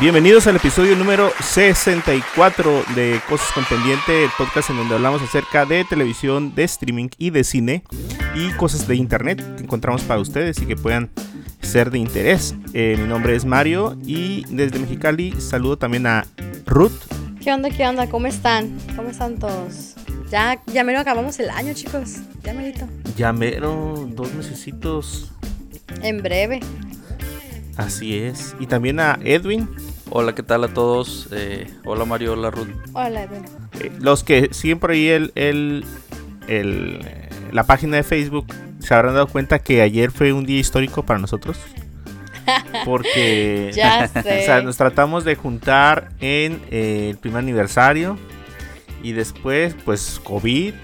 Bienvenidos al episodio número 64 de Cosas con Pendiente, el podcast en donde hablamos acerca de televisión, de streaming y de cine y cosas de internet que encontramos para ustedes y que puedan ser de interés. Eh, mi nombre es Mario y desde Mexicali saludo también a Ruth. ¿Qué onda, qué onda? ¿Cómo están? ¿Cómo están todos? Ya, ya mero acabamos el año, chicos. Ya merito. Ya mero, dos mesecitos. En breve. Así es. Y también a Edwin. Hola, ¿qué tal a todos? Eh, hola Mario, hola Ruth. Hola, Edwin. Eh, los que siguen por ahí el, el, el, eh, la página de Facebook se habrán dado cuenta que ayer fue un día histórico para nosotros. Porque Ya o sea, nos tratamos de juntar en eh, el primer aniversario y después pues COVID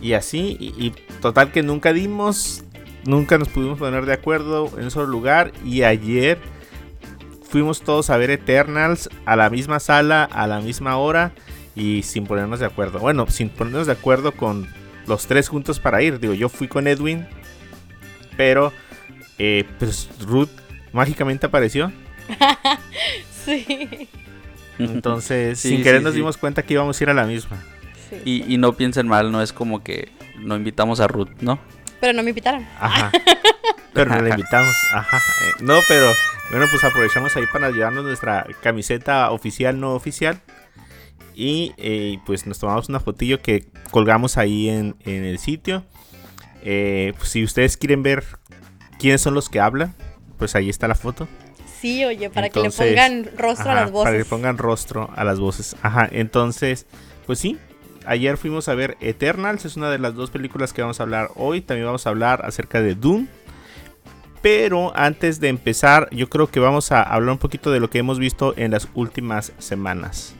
y así y, total que nunca dimos, nunca nos pudimos poner de acuerdo en un solo lugar y ayer fuimos todos a ver Eternals a la misma sala, a la misma hora y sin ponernos de acuerdo. Bueno, sin ponernos de acuerdo con los tres juntos para ir. Digo, yo fui con Edwin, pero eh, pues Ruth mágicamente apareció. Sí. Entonces, Sí, sin sí, querer nos sí. dimos cuenta que íbamos a ir a la misma. sí. Y, y no piensen mal, no es como que no invitamos a Ruth, ¿no? Pero no me invitaron. Ajá. Pero no la invitamos. Ajá. Eh, no, pero bueno, pues aprovechamos ahí para llevarnos nuestra camiseta oficial, no oficial. Y eh, pues nos tomamos una fotillo que colgamos ahí en, en el sitio. Eh, pues, si ustedes quieren ver quiénes son los que hablan, pues ahí está la foto. Sí, oye, para Entonces, que le pongan rostro Ajá, a las voces. Para que le pongan rostro a las voces. Ajá, entonces, pues sí. Ayer fuimos a ver Eternals, es una de las dos películas que vamos a hablar hoy. También vamos a hablar acerca de Doom. Pero antes de empezar, yo creo que vamos a hablar un poquito de lo que hemos visto en las últimas semanas.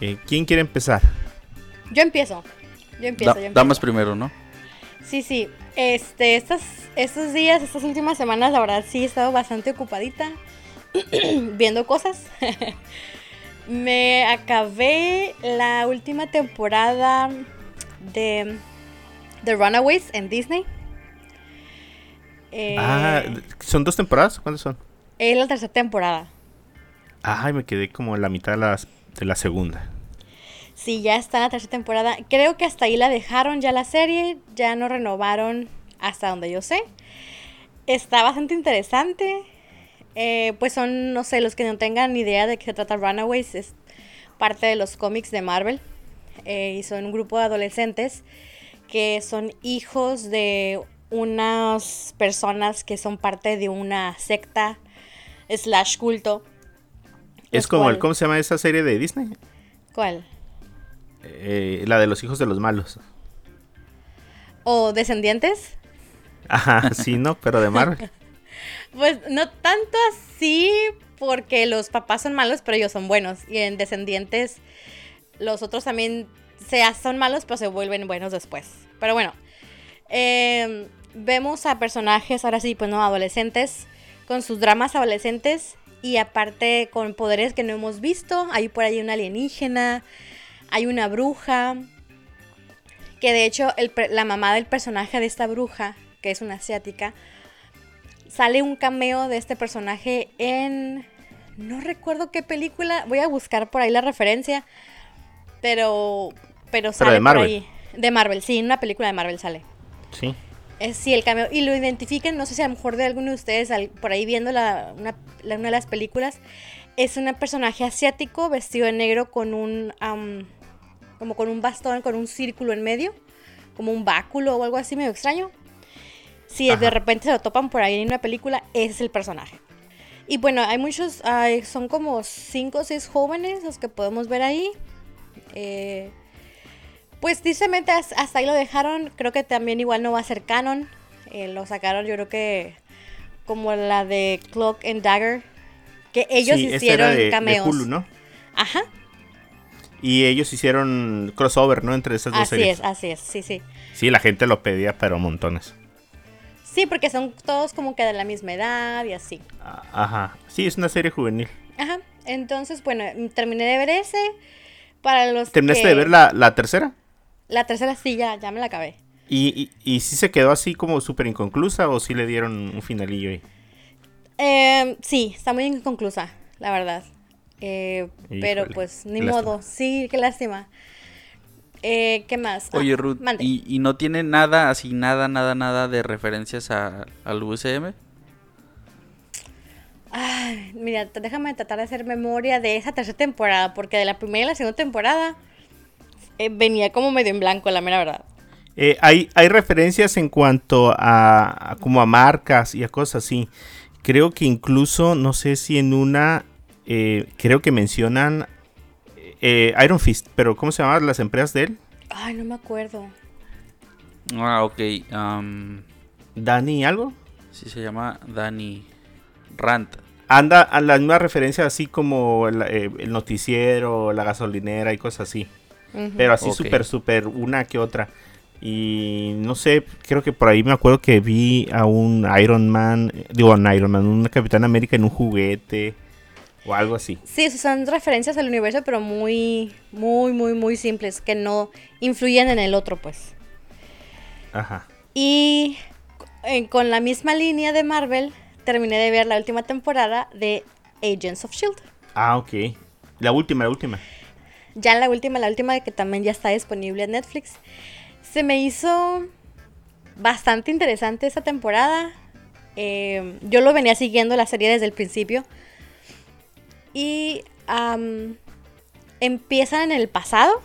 Eh, ¿Quién quiere empezar? Yo empiezo. Yo empiezo, Da- yo empiezo. damas primero, ¿no? Sí, sí. Este, estas, estos días, estas últimas semanas, la verdad sí he estado bastante ocupadita viendo cosas. Me acabé la última temporada de The Runaways en Disney. Eh, Ah, ¿son dos temporadas? ¿Cuántas son? es la tercera temporada. Ay, me quedé como en la mitad de, las- de la segunda. Sí, ya está en la tercera temporada. Creo que hasta ahí la dejaron ya la serie. Ya no renovaron hasta donde yo sé. Está bastante interesante. Eh, pues son, no sé, los que no tengan ni idea de qué se trata Runaways. Es parte de los cómics de Marvel. Eh, y son un grupo de adolescentes que son hijos de unas personas que son parte de una secta slash culto. Es como el, ¿cómo se llama esa serie de Disney? ¿Cuál? Eh, la de los hijos de los malos. ¿O descendientes? Ajá, sí, no, pero de Marvel. Pues no tanto así, porque los papás son malos, pero ellos son buenos. Y en Descendientes, los otros también se son malos, pero se vuelven buenos después. Pero bueno, eh, vemos a personajes, ahora sí, pues no, adolescentes, con sus dramas adolescentes. Y aparte con poderes que no hemos visto. Hay por ahí una alienígena, hay una bruja. Que de hecho el la mamá del personaje de esta bruja, que es una asiática, sale un cameo de este personaje en no recuerdo qué película voy a buscar por ahí la referencia pero pero sale de por Marvel. ahí de Marvel sí en una película de Marvel sale Sí. es sí el cameo y lo identifiquen no sé si a lo mejor de alguno de ustedes al- por ahí viendo la, una, la- una de las películas es un personaje asiático vestido de negro con un como con un bastón con un círculo en medio como un báculo o algo así medio extraño si de Ajá. repente se lo topan por ahí en una película, ese es el personaje. Y bueno, hay muchos, hay- son como cinco o seis jóvenes los que podemos ver ahí. Eh, pues tristemente has- hasta ahí lo dejaron. Creo que también igual no va a ser canon. Eh, lo sacaron yo creo que como la de Cloak and Dagger. Que ellos Sí, hicieron era de, de cameos. Hulu, ¿no? Ajá. Y ellos hicieron crossover, ¿no? Entre esas dos Así series. es, así es, sí, sí. Sí, la gente lo pedía, pero montones. Sí, porque son todos como que de la misma edad y así. Ah, Ajá. Sí, es una serie juvenil. Ajá. Entonces, bueno, terminé de ver ese. Para los ¿Terminaste que- de ver la, la tercera? La tercera sí, ya, ya me la acabé. ¿Y, y, y sí se quedó así como súper inconclusa o sí le dieron un finalillo ahí? Eh, sí, está muy inconclusa, la verdad. Eh, pero pues, ni modo. Sí, qué lástima. Eh, ¿Qué más? Ah, Oye, Ruth, mande. ¿y, y no tiene nada, así, nada, nada, nada de referencias a- al UCM? Ay, mira, déjame tratar de hacer memoria de esa tercera temporada, porque de la primera y la segunda temporada eh, venía como medio en blanco, la mera verdad. Eh, hay, hay referencias en cuanto a, a como a marcas y a cosas así. Creo que incluso, no sé si en una, eh, creo que mencionan eh, Iron Fist, pero ¿cómo se llamaban las empresas de él? Ay, no me acuerdo. Ah, ok. am, Dani algo. sí se llama Danny Rant. Anda a la misma referencia así como el, eh, el noticiero, la gasolinera y cosas así. Pero así Ok. súper, súper una que otra. Y no sé, creo que por ahí me acuerdo que vi a un Iron Man, digo, un Iron Man, un Capitán América en un juguete o algo así. Sí, son referencias al universo, pero muy, muy, muy, muy simples, que no influyen en el otro, pues. Ajá. Y eh, con la misma línea de Marvel, terminé de ver la última temporada de Agents of Shield. Ah, ok. La última, la última. Ya la última, la última que también ya está disponible en Netflix. Se me hizo bastante interesante esta temporada. Eh, yo lo venía siguiendo la serie desde el principio. Y am, empiezan en el pasado,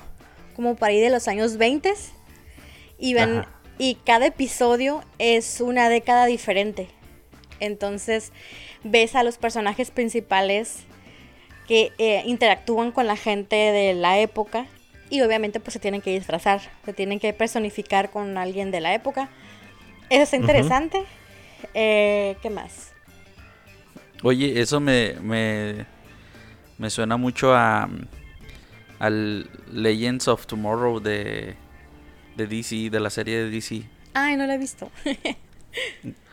como para ir de los años 20. Y, ven, Ajá. y cada episodio es una década diferente. Entonces ves a los personajes principales que eh, interactúan con la gente de la época y obviamente pues se tienen que disfrazar, se tienen que personificar con alguien de la época. Eso está interesante. Eh, ¿Qué más? Oye, eso me, me, me suena mucho a al Legends of Tomorrow de, de DC, de la serie de DC. Ay, no lo he visto.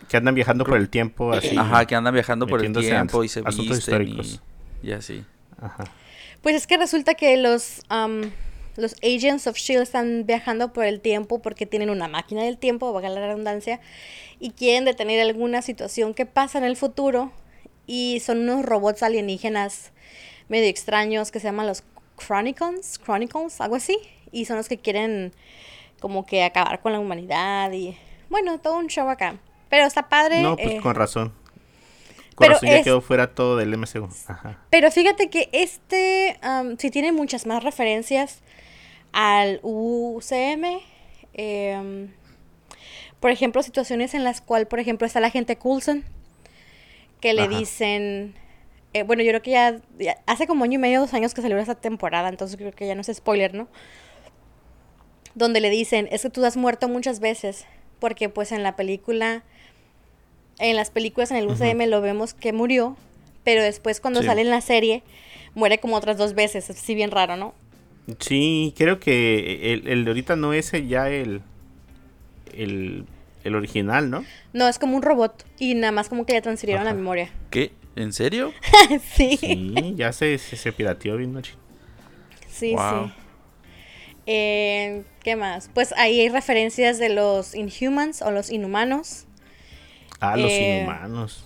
Que andan viajando por el tiempo así. Ajá, que andan viajando por el tiempo y se asuntos visten históricos. y, y así. Ajá. Pues es que resulta que los, am, los Agents of Shield están viajando por el tiempo porque tienen una máquina del tiempo, valga la redundancia, y quieren detener alguna situación que pasa en el futuro. Y son unos robots alienígenas medio extraños que se llaman los Chronicons, Chronicles, algo así. Y son los que quieren como que acabar con la humanidad y bueno, todo un show acá. Pero está padre. No, pues eh, con razón. Con pero razón ya es- quedó fuera todo del MCU. Ajá. Pero fíjate que este am, sí tiene muchas más referencias al UCM. em, por ejemplo, situaciones en las cuales, por ejemplo, está la gente Coulson, que le Ajá. dicen, eh, bueno, yo creo que ya, ya hace como año y medio, dos años que salió esta temporada, entonces creo que ya no es spoiler, ¿no? Donde le dicen, es que tú has muerto muchas veces, porque pues en la película, en las películas en el UCM lo vemos que murió, pero después cuando Sí. sale en la serie, muere como otras dos veces, es así bien raro, ¿no? Sí, creo que el, el de ahorita no es el- ya el, el, el original, ¿no? No, es como un robot y nada más como que le transfirieron la memoria. ¿Qué? ¿En serio? sí, sí, Sí, ya se, se, se pirateó bien noche. sí. Wow. Eh, ¿Qué más? Pues ahí hay referencias de los Inhumans o los Inhumanos. Ah, los Eh, inhumanos.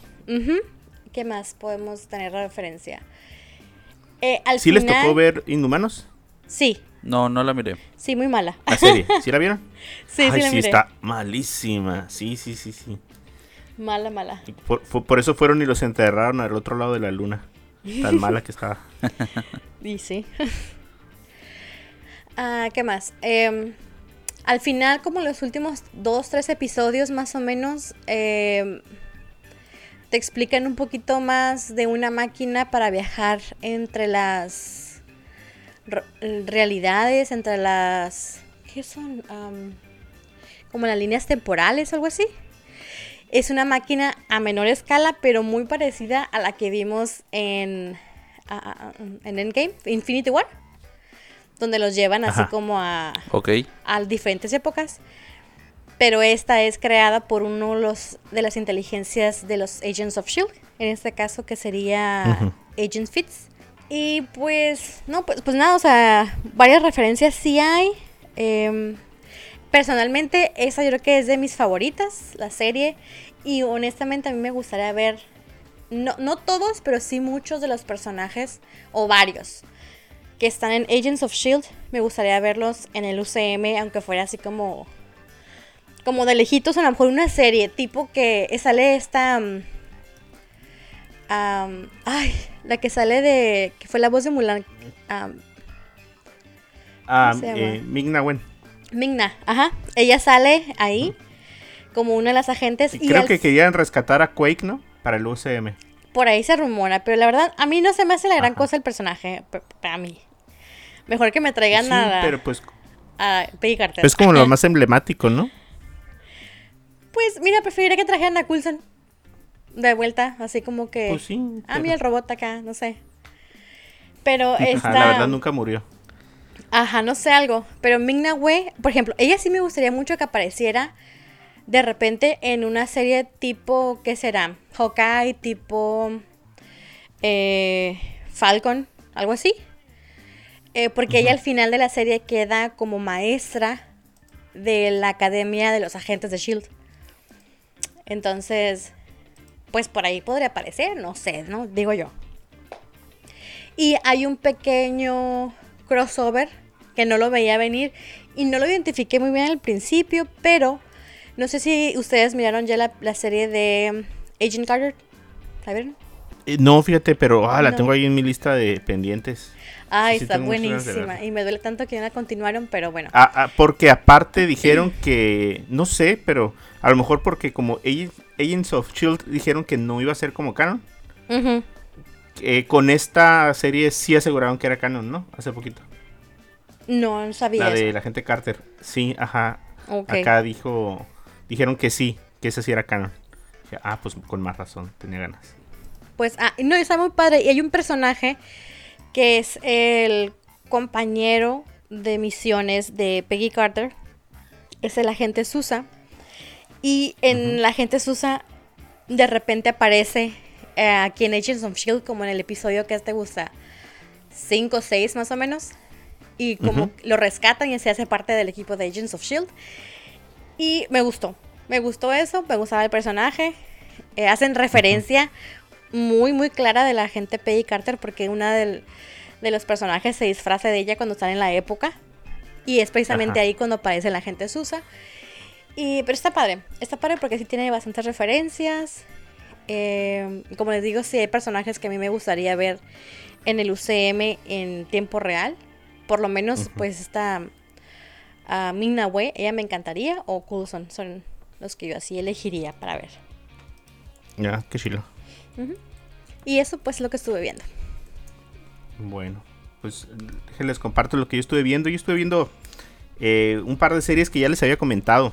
¿Qué más podemos tener referencia? Eh, al ¿Sí les tocó ver Inhumanos? Sí, No, no la miré. sí, muy mala. La serie. ¿Sí la vieron? Sí, Ay, sí la miré. está malísima. Sí, sí, sí, sí. Mala, mala. Por, por eso fueron y los enterraron al otro lado de la luna. Tan mala que estaba. Y sí. ah, ¿Qué más? Em, al final, como los últimos dos, tres episodios más o menos, em, te explican un poquito más de una máquina para viajar entre las re- realidades, entre las... ¿Qué son? Como las líneas temporales algo así. Es una máquina a menor escala, pero muy parecida a la que vimos en, en Endgame, Infinity War, donde los llevan así como a, Ok. a diferentes épocas. Pero esta es creada por uno de, los, de las inteligencias de los Agents of Shield, en este caso que sería. Agent Fitz. Y pues, no, pues, pues nada, o sea, varias referencias sí hay. Em, personalmente, esa yo creo que es de mis favoritas, la serie. Y honestamente a mí me gustaría ver, no, no todos, pero sí muchos de los personajes, o varios, que están en Agents of Shield. Me gustaría verlos en el UCM, aunque fuera así como como de lejitos, a lo mejor una serie, tipo que sale esta. um, um, ay, la que sale de. que fue la voz de Mulan. um, llama? eh, Ming-Na Wen. Ming-Na, ajá. Ella sale ahí como una de las agentes. Y Y creo al- que querían rescatar a Quake, ¿no? Para el UCM. por ahí se rumora, pero la verdad, a mí no se me hace la gran Ajá. cosa el personaje. Para mí. Mejor que me traigan Sí, a, pero pues a Peggy Carter. es como lo más emblemático, ¿no? Pues mira, preferiría que trajeran a Coulson de vuelta, así como que. Pues sí. Ah, mira el robot acá, no sé. Pero esta. Ajá, la verdad nunca murió. Ajá, no sé algo. Pero Ming-Na Wen, por ejemplo, ella sí me gustaría mucho que apareciera de repente en una serie tipo, ¿qué será? Hawkeye, tipo eh, Falcon, algo así. Eh, porque ella al final de la serie queda como maestra de la Academia de los Agentes de Shield. Entonces, pues por ahí podría aparecer, no sé, ¿no? Digo yo. Y hay un pequeño crossover que no lo veía venir y no lo identifiqué muy bien al principio, pero no sé si ustedes miraron ya la, la serie de um, Agent Carter. Eh, No, fíjate, pero ah, la No. tengo ahí en mi lista de pendientes. Ay, Sí, está buenísima. Y me duele tanto que ya la continuaron, pero bueno. Ah, ah, porque aparte dijeron que, no sé, pero a lo mejor porque como Agent- Agents of Shield dijeron que no iba a ser como canon, eh, con esta serie sí aseguraron que era canon, ¿no? Hace poquito. No, no sabía La de la gente Carter. Sí, ajá. Acá dijo, dijeron que sí, que ese sí era canon. Dije, Ah, pues con más razón, tenía ganas. Pues, ah, no, está muy padre. Y hay un personaje que es el compañero de misiones de Peggy Carter. Es el agente Susa. Y en la agente Susa, de repente aparece eh, aquí en Agents of Shield, como en el episodio que te gusta, 5 o 6 más o menos. Y como lo rescatan y se hace parte del equipo de Agents of Shield. Y me gustó. Me gustó eso, me gustaba el personaje. Eh, hacen referencia muy, muy clara de la gente Peggy Carter porque una del- de los personajes se disfraza de ella cuando están en la época. Y es precisamente Ajá. ahí cuando aparece la gente Susa. Y, pero está padre, está padre porque sí tiene bastantes referencias. Eh, como les digo, sí hay personajes que a mí me gustaría ver en el UCM en tiempo real. Por lo menos, pues esta a Ming-Na Wen, ella me encantaría. O Coulson, son los que yo así elegiría para ver. Ya, qué chilo. Y eso pues es lo que estuve viendo. Bueno, pues les comparto lo que yo estuve viendo. Yo estuve viendo eh, un par de series que ya les había comentado.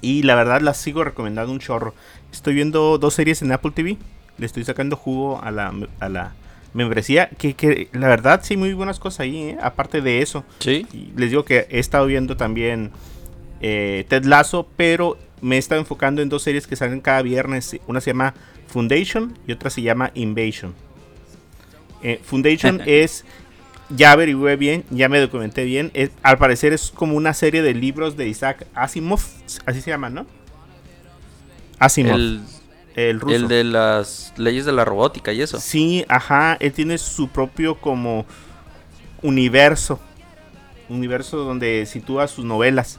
Y la verdad las sigo recomendando un chorro. Estoy viendo dos series en Apple TV. Le estoy sacando jugo a la, a la membresía. Que, que la verdad sí, muy buenas cosas ahí. ¿eh? Aparte de eso. Sí. Les digo que he estado viendo también eh, Ted Lasso, pero me he estado enfocando en dos series que salen cada viernes. Una se llama Foundation y otra se llama Invasion. Eh, Foundation es, ya averigüé bien, ya me documenté bien. es- al parecer es como una serie de libros de Isaac Asimov, así se llama, ¿no? Asimov, el, El, ruso. el de las leyes de la robótica y eso. Sí, ajá, él tiene su propio como universo, universo donde sitúa sus novelas.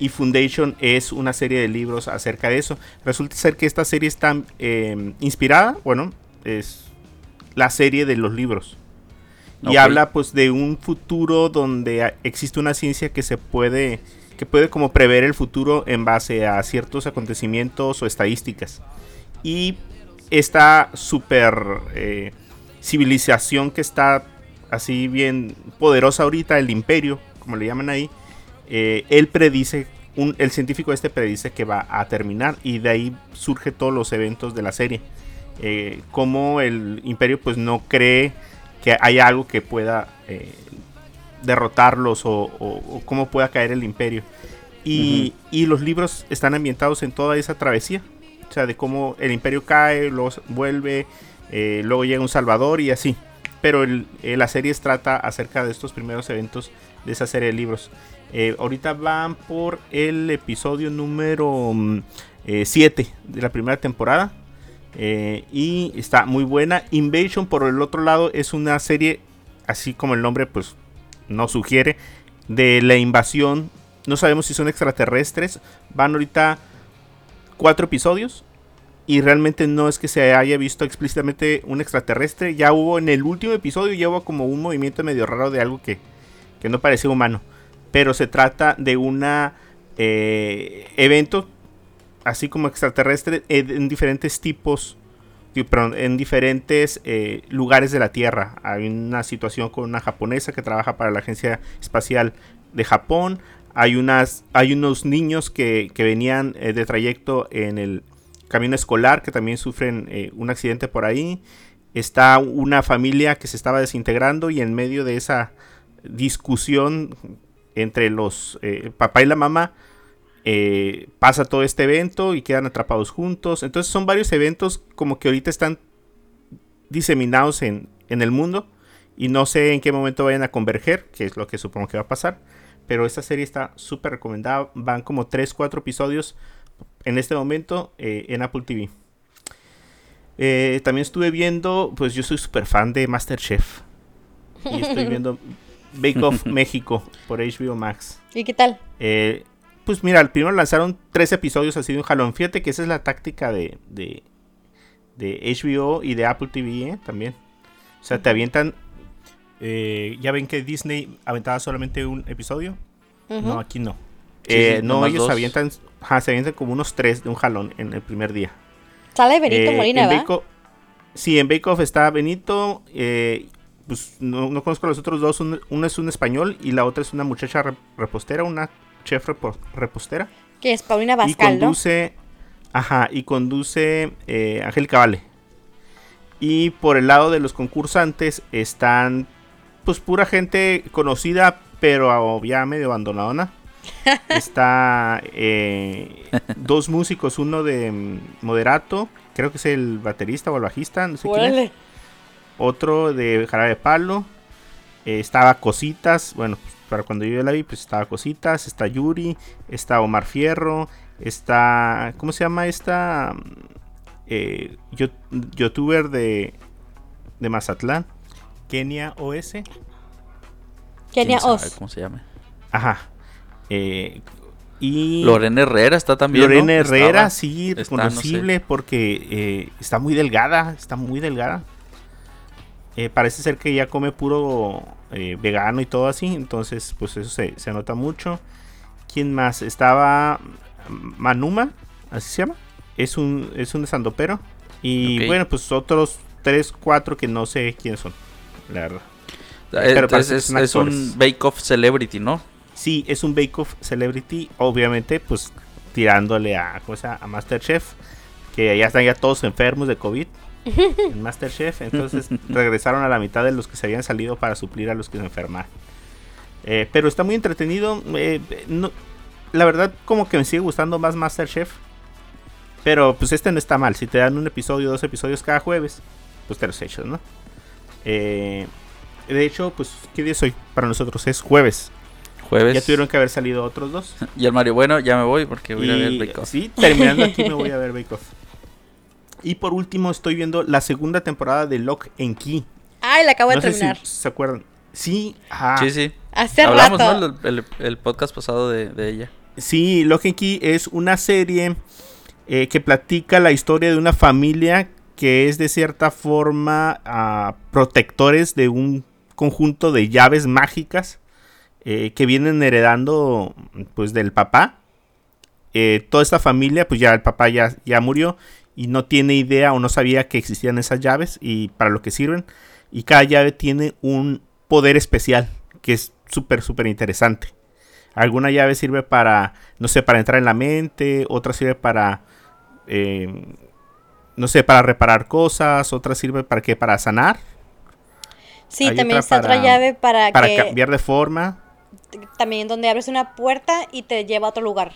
Y Foundation es una serie de libros acerca de eso. Resulta ser que esta serie está eh, inspirada, bueno, es la serie de los libros. Y habla pues de un futuro donde existe una ciencia que se puede, que puede como prever el futuro en base a ciertos acontecimientos o estadísticas. Y esta super eh, civilización que está así bien poderosa ahorita, el imperio, como le llaman ahí, eh, él predice, un, el científico este predice que va a terminar y de ahí surge todos los eventos de la serie. Eh, como el imperio pues no cree que haya algo que pueda derrotarlos o, o- o cómo pueda caer el imperio. Y, y los libros están ambientados en toda esa travesía. O sea, de cómo el imperio cae, luego s- vuelve, eh, luego llega un salvador y así. Pero eh, la serie trata acerca de estos primeros eventos de esa serie de libros. Eh, ahorita van por el episodio número 7 de la primera temporada. y está muy buena. Invasion, por el otro lado, es una serie, así como el nombre pues nos sugiere, de la invasión. No sabemos si son extraterrestres. Van ahorita cuatro episodios. Y realmente no es que se haya visto explícitamente un extraterrestre. Ya hubo en el último episodio, ya hubo como un movimiento medio raro de algo que, que no parecía humano. Pero se trata de un eh, evento, así como extraterrestre, en diferentes tipos, en diferentes eh, lugares de la Tierra. Hay una situación con una japonesa que trabaja para la Agencia Espacial de Japón. Hay, unas, hay unos niños que, que venían eh, de trayecto en el camino escolar que también sufren eh, un accidente por ahí. Está una familia que se estaba desintegrando y en medio de esa discusión entre los eh, papá y la mamá eh, pasa todo este evento y quedan atrapados juntos. Entonces son varios eventos como que ahorita están diseminados en, en el mundo y no sé en qué momento vayan a converger, que es lo que supongo que va a pasar. Pero esta serie está súper recomendada. Van como 3-4 episodios en este momento eh, en Apple TV. Eh, también estuve viendo, pues yo soy súper fan de Masterchef. Y estoy viendo Bake Off México por HBO Max. ¿Y qué tal? Eh, pues mira, primero lanzaron tres episodios así de un jalón. Fíjate que esa es la táctica de, de, de HBO y de Apple TV también. O sea, te avientan. Ya ven que Disney aventaba solamente un episodio. No, aquí no. no, ellos avientan se avientan como unos tres de un jalón en el primer día. Sale Benito eh, Molina, ¿verdad? sí, en Bake Off está Benito. Eh, pues no, conozco a los otros dos. Uno, es un español y la otra es una muchacha repostera, una chef repostera. Que es Paulina Bascal, y conduce, Ajá, y conduce eh, Angélica Vale. Y por el lado de los concursantes están, pues, pura gente conocida, pero ya medio abandonada Está eh, dos músicos, uno de mm, moderato, creo que es el baterista o el bajista, no sé quién es. Otro de Jarabe Palo. Eh, estaba Cositas, bueno, pues, para cuando yo la vi, pues estaba Cositas, está Yuri, está Omar Fierro, está, ¿cómo se llama esta? Eh, youtuber de, de Mazatlán, Kenia OS. Kenia OS. ¿Cómo se llama? Ajá. Eh, y Lorena Herrera está también. Lorena Herrera, sí, reconocible porque eh, está muy delgada, está muy delgada. Eh, parece ser que ya come puro vegano y todo así, entonces pues eso se, nota mucho. ¿Quién más? Estaba Manuma, así se llama. Es un, es un sandopero. Y bueno, pues otros 3, 4 que no sé quiénes son, la verdad. Pero es, es un Bake Off Celebrity, ¿no? Sí, es un Bake Off Celebrity, obviamente, pues tirándole a, cosa, a Masterchef, que ya están ya todos enfermos de COVID en Masterchef, entonces regresaron a la mitad de los que se habían salido para suplir a los que se enfermaron. Eh, pero está muy entretenido. Eh, la verdad, como que me sigue gustando más Masterchef. Pero pues este no está mal. Si te dan un episodio, dos episodios cada jueves, pues te los echas, ¿no? Eh, de hecho, pues, ¿qué día es hoy? Para nosotros es jueves. Ya tuvieron que haber salido otros dos. y el Mario, bueno, ya me voy porque voy a ver Bake Off. Sí, terminando aquí me voy a ver Bake Off. Y por último estoy viendo la segunda temporada de Lock and Key. Ay, la acabo de terminar. ¿Se acuerdan? Sí, Sí, sí. Hace Hablamos, ¿no? El, podcast pasado de, ella. Sí, Lock and Key es una serie eh, que platica la historia de una familia que es de cierta forma uh, protectores de un conjunto de llaves mágicas eh, que vienen heredando pues del papá. Eh, toda esta familia, pues ya el papá ya, ya murió y no tiene idea o no sabía que existían esas llaves y para lo que sirven. Y cada llave tiene un poder especial que es súper, súper interesante. Alguna llave sirve para, no sé, para entrar en la mente, otra sirve para, eh, no sé, para reparar cosas, otra sirve para qué, para sanar. Sí, también está otra llave para, para cambiar de forma también donde abres una puerta y te lleva a otro lugar.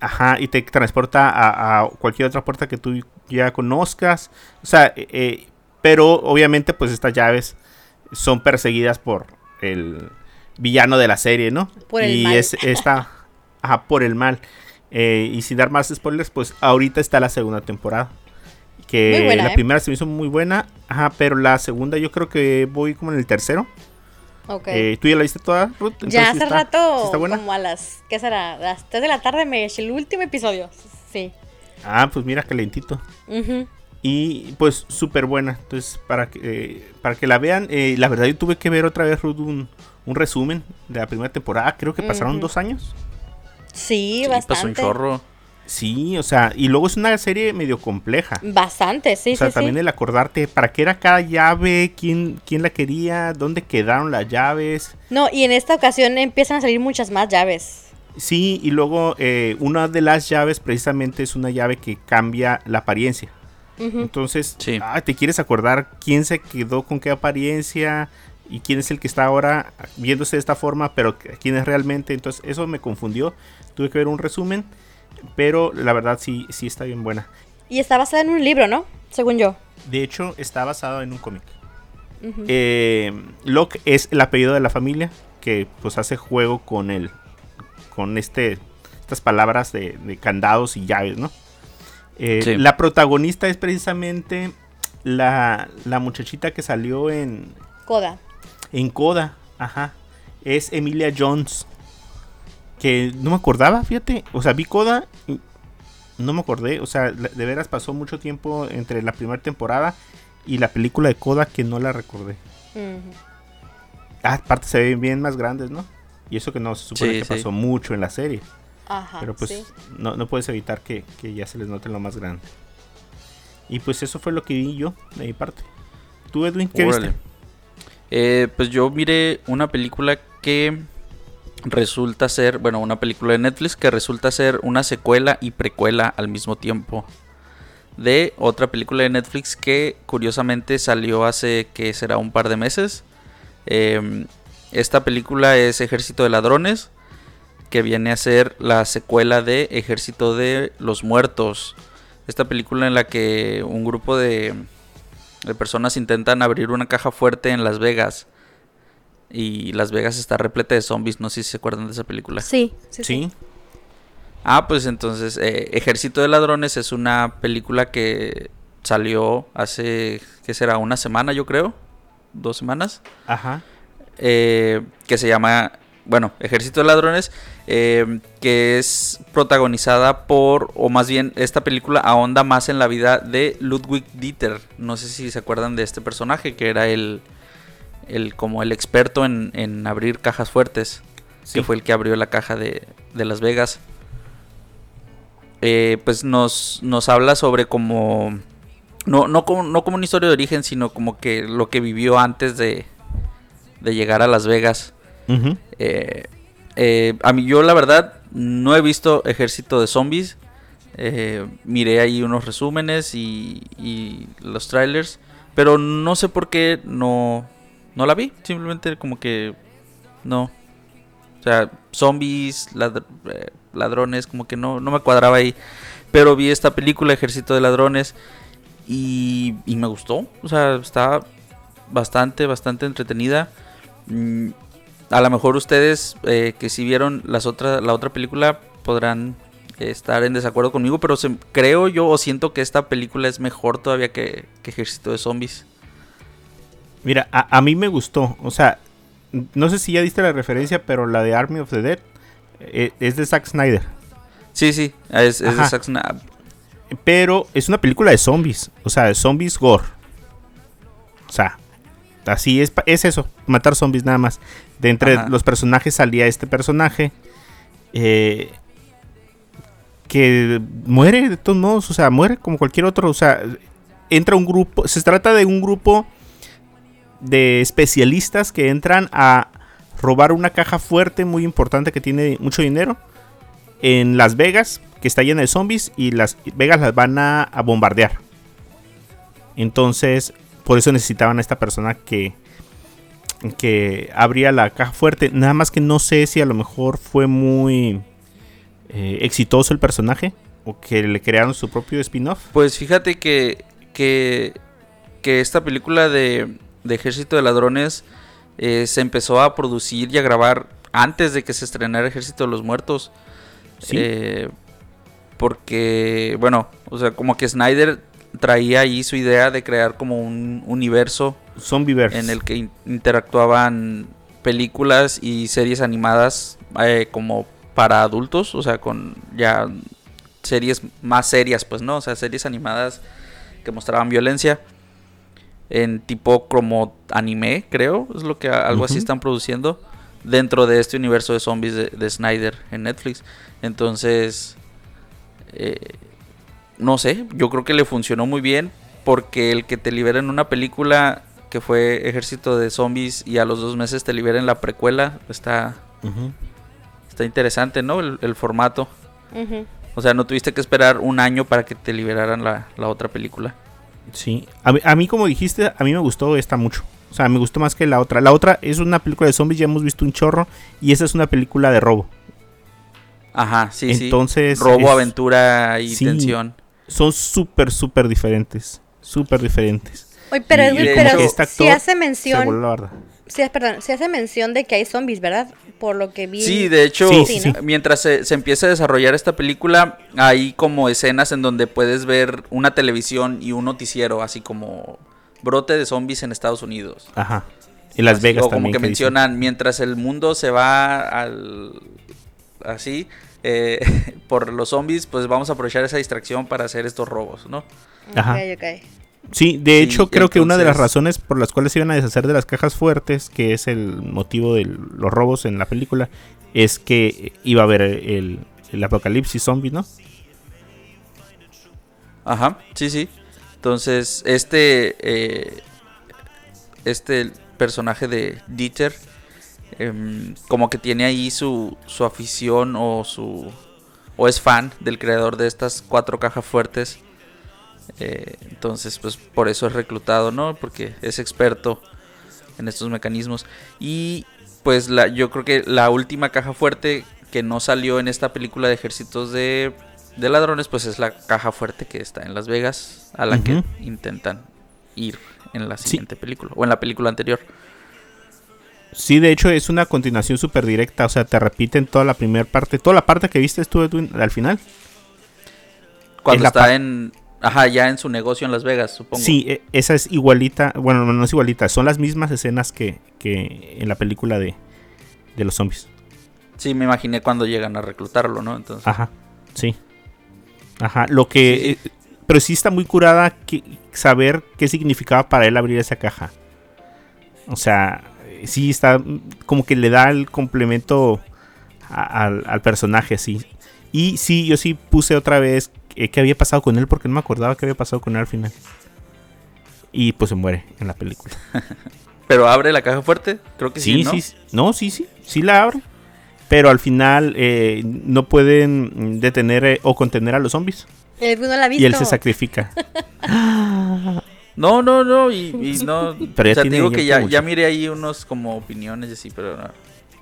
Ajá, y te transporta a, cualquier otra puerta que tú ya conozcas. O sea, eh, eh, pero obviamente pues estas llaves son perseguidas por el, villano de la serie, ¿no? Por el y mal. es está ajá, por el mal. Eh, y sin dar más spoilers, pues ahorita está la segunda temporada. Que buena, la ¿eh? primera se me hizo muy buena, ajá, pero la segunda yo creo que voy como en el tercero. Ok. Eh, ¿Tú ya la viste toda, Ruth? ya Entonces, ¿sí hace está- rato, sí está buena? como a las, ¿qué será? A las 3 de la tarde me eché el último episodio. Sí. Ah, pues mira, calentito. Ujú. Y pues súper buena. Entonces, para que, eh, para que la vean, eh, la verdad yo tuve que ver otra vez Ruth, un, un resumen de la primera temporada. Creo que pasaron dos años. Sí, Sí, bastante. pasó un chorro. Sí, o sea, y luego es una serie medio compleja. Bastante, sí, o sea, sí, también sí. el acordarte para qué era cada llave, quién, quién la quería, dónde quedaron las llaves. No, y en esta ocasión empiezan a salir muchas más llaves. Sí, y luego eh, una de las llaves precisamente es una llave que cambia la apariencia. Entonces, Sí. ah, te quieres acordar quién se quedó con qué apariencia y quién es el que está ahora viéndose de esta forma, pero quién es realmente. Entonces, eso me confundió. Tuve que ver un resumen, pero la verdad sí, sí está bien buena. Y está basada en un libro, ¿no? Según yo. De hecho, está basado en un cómic. Eh, Locke es el apellido de la familia que pues hace juego con el con este estas palabras de, de candados y llaves, ¿no? Eh, Sí. La protagonista es precisamente la, la muchachita que salió en, Coda. en Coda, ajá. Es Emilia Jones. Que no me acordaba, fíjate. O sea, vi Coda y no me acordé. O sea, de veras pasó mucho tiempo entre la primera temporada y la película de Coda que no la recordé. Ah, aparte se ven bien más grandes, ¿no? Y eso que no se supone Sí, que sí. pasó mucho en la serie. Ajá. pero pues sí. no, no puedes evitar que, que ya se les note lo más grande. Y pues eso fue lo que vi yo de mi parte. ¿Tú, Edwin, qué Órale. viste? Eh, pues yo miré una película que resulta ser, bueno, una película de Netflix que resulta ser una secuela y precuela al mismo tiempo de otra película de Netflix que curiosamente salió hace que será un par de meses. Eh, esta película es Ejército de Ladrones, que viene a ser la secuela de Ejército de los Muertos. Esta película en la que un grupo de personas intentan abrir una caja fuerte en Las Vegas. Y Las Vegas está repleta de zombies, no sé si se acuerdan de esa película. Sí, sí, sí. Sí. Ah, pues entonces, eh, Ejército de Ladrones es una película que salió hace, ¿qué será? Una semana, yo creo. Dos semanas. Ajá. eh, que se llama, bueno, Ejército de Ladrones, eh, que es protagonizada por, o más bien, esta película ahonda más en la vida de Ludwig Dieter. No sé si se acuerdan de este personaje, que era el, el como el experto en, en abrir cajas fuertes, Sí. que fue el que abrió la caja de, de Las Vegas. Eh, pues nos, nos habla sobre como... No, no, como, no como una historia de origen, sino como que lo que vivió antes de, de llegar a Las Vegas. Eh, eh, a mí yo la verdad no he visto Ejército de Zombies. Eh, miré ahí unos resúmenes y, y los trailers. Pero no sé por qué no, no la vi. Simplemente como que no. O sea, zombies, eh, ladrones, como que no, no me cuadraba ahí. Pero vi esta película, Ejército de Ladrones, y, y me gustó. O sea, está bastante, bastante entretenida. Mm, a lo mejor ustedes eh, que si vieron las otra, la otra película podrán estar en desacuerdo conmigo, pero se- creo yo o siento que esta película es mejor todavía que, que Ejército de Zombies. Mira, a, a mí me gustó. O sea, no sé si ya diste la referencia, pero la de Army of the Dead eh, es de Zack Snyder. Sí, sí, es, es de. Zack Snyder. Pero es una película de zombies. O sea, de zombies gore. O sea, así es, es eso. Matar zombies nada más. De entre Ajá. los personajes salía este personaje. eh, que muere de todos modos. O sea, muere como cualquier otro. O sea, entra un grupo. Se trata de un grupo de especialistas que entran a robar una caja fuerte muy importante que tiene mucho dinero en Las Vegas, que está llena de zombies, y Las Vegas las van a, bombardear. Entonces, por eso necesitaban a esta persona que, que abría la caja fuerte. Nada más que no sé si a lo mejor fue muy eh, exitoso el personaje, o que le crearon su propio spin-off. Pues fíjate que, que esta película de, de Ejército de Ladrones eh, se empezó a producir y a grabar antes de que se estrenara Ejército de los Muertos. Sí. Eh, porque, bueno, o sea, como que Snyder traía ahí su idea de crear como un universo Zombieverse. en el que in- interactuaban películas y series animadas eh, como para adultos, o sea, con ya series más serias, pues, ¿no? O sea, series animadas que mostraban violencia en tipo como anime, creo, es lo que algo así están produciendo dentro de este universo de zombies de, de Snyder en Netflix. Entonces, eh, no sé, yo creo que le funcionó muy bien porque el que te liberen una película que fue Ejército de Zombies y a los dos meses te liberen la precuela, está, está interesante, ¿no? El, el formato. O sea, no tuviste que esperar un año para que te liberaran la, la otra película. Sí. A mí, a mí, como dijiste, a mí me gustó esta mucho. O sea, me gustó más que la otra. La otra es una película de zombies, ya hemos visto un chorro. Y esta es una película de robo. Ajá, sí, Entonces, sí. Robo, es- aventura y Sí. tensión. Son súper, súper diferentes. Súper diferentes. Oye, pero Y pero este si hace Se voló mención. Sí, perdón, si hace mención de que hay zombies, ¿verdad? Por lo que vi. Sí, de hecho, Sí, sí, sí. mientras se, se empieza a desarrollar esta película, hay como escenas en donde puedes ver una televisión y un noticiero, así como brote de zombies en Estados Unidos. Ajá. En Las Así, Vegas o como también. que que dicen. mencionan, mientras el mundo se va al... así, eh, por los zombies, pues vamos a aprovechar esa distracción para hacer estos robos, ¿no? Ajá. Ok, ok. Sí, de Sí, hecho creo que una de las razones por las cuales se iban a deshacer de las cajas fuertes, que es el motivo de los robos en la película, es que iba a haber el, el apocalipsis zombie, ¿no? Ajá, sí, sí. Entonces, este, eh, este personaje de Dieter, em, como que tiene ahí su, su afición o su, o es fan del creador de estas cuatro cajas fuertes. Eh, entonces, pues por eso es reclutado, ¿no? Porque es experto en estos mecanismos. Y pues la, yo creo que la última caja fuerte que no salió en esta película de ejércitos de, de ladrones, pues es la caja fuerte que está en Las Vegas, a la que intentan ir en la Sí. siguiente película, o en la película anterior. Sí, de hecho es una continuación súper directa, o sea, te repiten toda la primera parte, toda la parte que viste tú al final. Cuando está en, ajá, ya en su negocio en Las Vegas, supongo. Sí, e- esa es igualita, bueno, no, es igualita, son las mismas escenas que, que en la película de, de los zombies. Sí, me imaginé cuando llegan a reclutarlo, ¿no? Entonces, Ajá, sí. Ajá, lo que... eh, pero sí está muy curada que, saber qué significaba para él abrir esa caja. O sea, sí está como que le da el complemento a- al personaje, sí. Y sí, yo sí puse otra vez eh, qué había pasado con él porque no me acordaba qué había pasado con él al final. Y pues se muere en la película. Pero abre la caja fuerte, creo que sí, Sí, ¿no? sí, sí. No, sí, sí. Sí la abre. Pero al final eh, no pueden detener eh, o contener a los zombies. Edwin no la ha visto. Y él se sacrifica. No, no, no, y, y no. Pero ya o sea, te tiene- digo ya que ya, ya miré ahí unos como opiniones y así, pero no.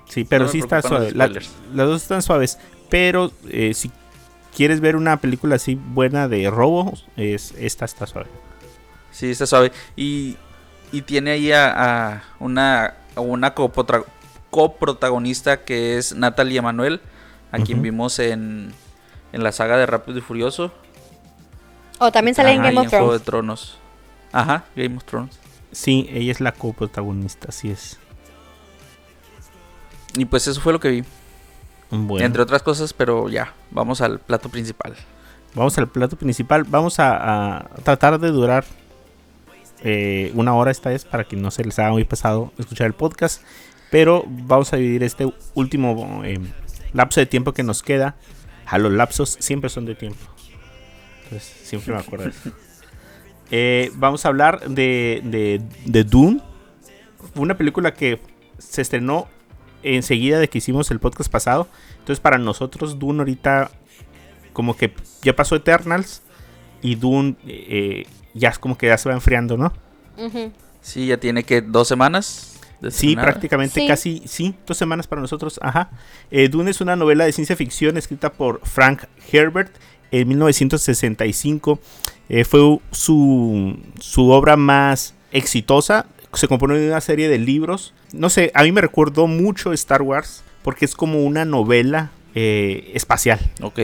Sí, pero No sí está suave. La- las dos están suaves. Pero eh, si quieres ver una película así buena de robo, es, esta está suave. Sí, está suave. Y, y tiene ahí a, a una, a una copotra- coprotagonista que es Natalie Emanuel, a quien vimos en, en la saga de Rápido y Furioso. O también sale en Game of Juego Thrones. de Tronos. Ajá, Game of Thrones. Sí, ella es la coprotagonista, así es. Y pues eso fue lo que vi. Bueno, Entre otras cosas, pero ya, vamos al plato principal. vamos al plato principal. Vamos a, a tratar de durar eh, una hora esta vez para que no se les haga muy pesado escuchar el podcast. Pero vamos a dividir este último eh, lapso de tiempo que nos queda. A los lapsos siempre son de tiempo. Entonces siempre me acuerdo de eso. Eh, vamos a hablar de, de, de Dune. Una película que se estrenó enseguida de que hicimos el podcast pasado. Entonces para nosotros Dune ahorita como que ya pasó Eternals. Y Dune eh, ya es como que ya se va enfriando, ¿no? Sí, ya tiene que dos semanas. Sí, prácticamente Sí. casi, sí, dos semanas para nosotros, ajá. Eh, Dune es una novela de ciencia ficción escrita por Frank Herbert en 1965. Eh, fue su, su obra más exitosa se compone de una serie de libros. No sé, a mí me recordó mucho Star Wars porque es como una novela eh, espacial. Ok.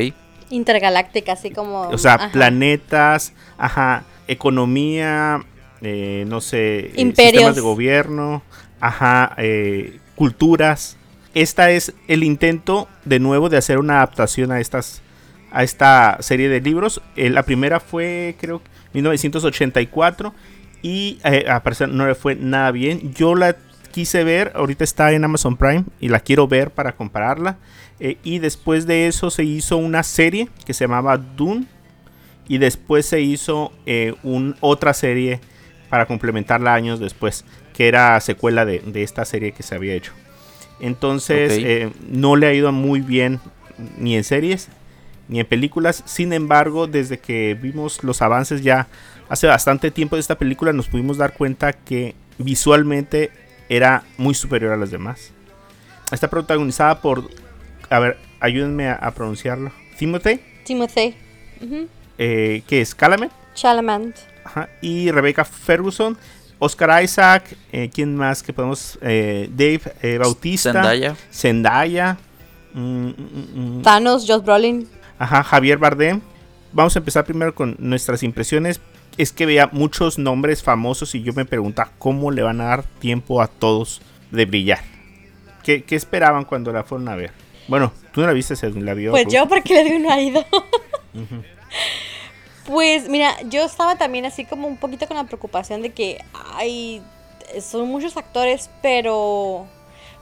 Intergaláctica, así como. O sea, ajá. planetas, ajá, economía, eh, no sé, eh, Imperios. sistemas de gobierno, ajá, eh, culturas. Esta es el intento de nuevo de hacer una adaptación a estas a esta serie de libros. Eh, la primera fue creo 1984 y eh, a parecer no le fue nada bien. Yo la quise ver, ahorita está en Amazon Prime y la quiero ver para compararla. Eh, y después de eso se hizo una serie que se llamaba Dune. Y después se hizo eh, un, otra serie para complementarla años después, que era secuela de, de esta serie que se había hecho. Entonces Ok. eh, no le ha ido muy bien ni en series ni en películas. Sin embargo, desde que vimos los avances ya hace bastante tiempo de esta película, nos pudimos dar cuenta que visualmente era muy superior a las demás. Está protagonizada por, a ver, ayúdenme a, a pronunciarlo. Timothy, Timothy. Eh, que es Calamet, Chalamet. ajá, y Rebecca Ferguson, Oscar Isaac, eh, ¿quién más que podemos? Eh, Dave eh, Bautista, Zendaya. Zendaya, mm, mm, mm, Thanos, Josh Brolin. Ajá, Javier Bardem. Vamos a empezar primero con nuestras impresiones. Es que veía muchos nombres famosos y yo me preguntaba cómo le van a dar tiempo a todos de brillar. ¿Qué, qué esperaban cuando la fueron a ver? Bueno, tú no la viste, según la vio. Pues Ruth. yo, porque le di un oído. Pues mira, yo estaba también así como un poquito con la preocupación de que, ay, son muchos actores, pero.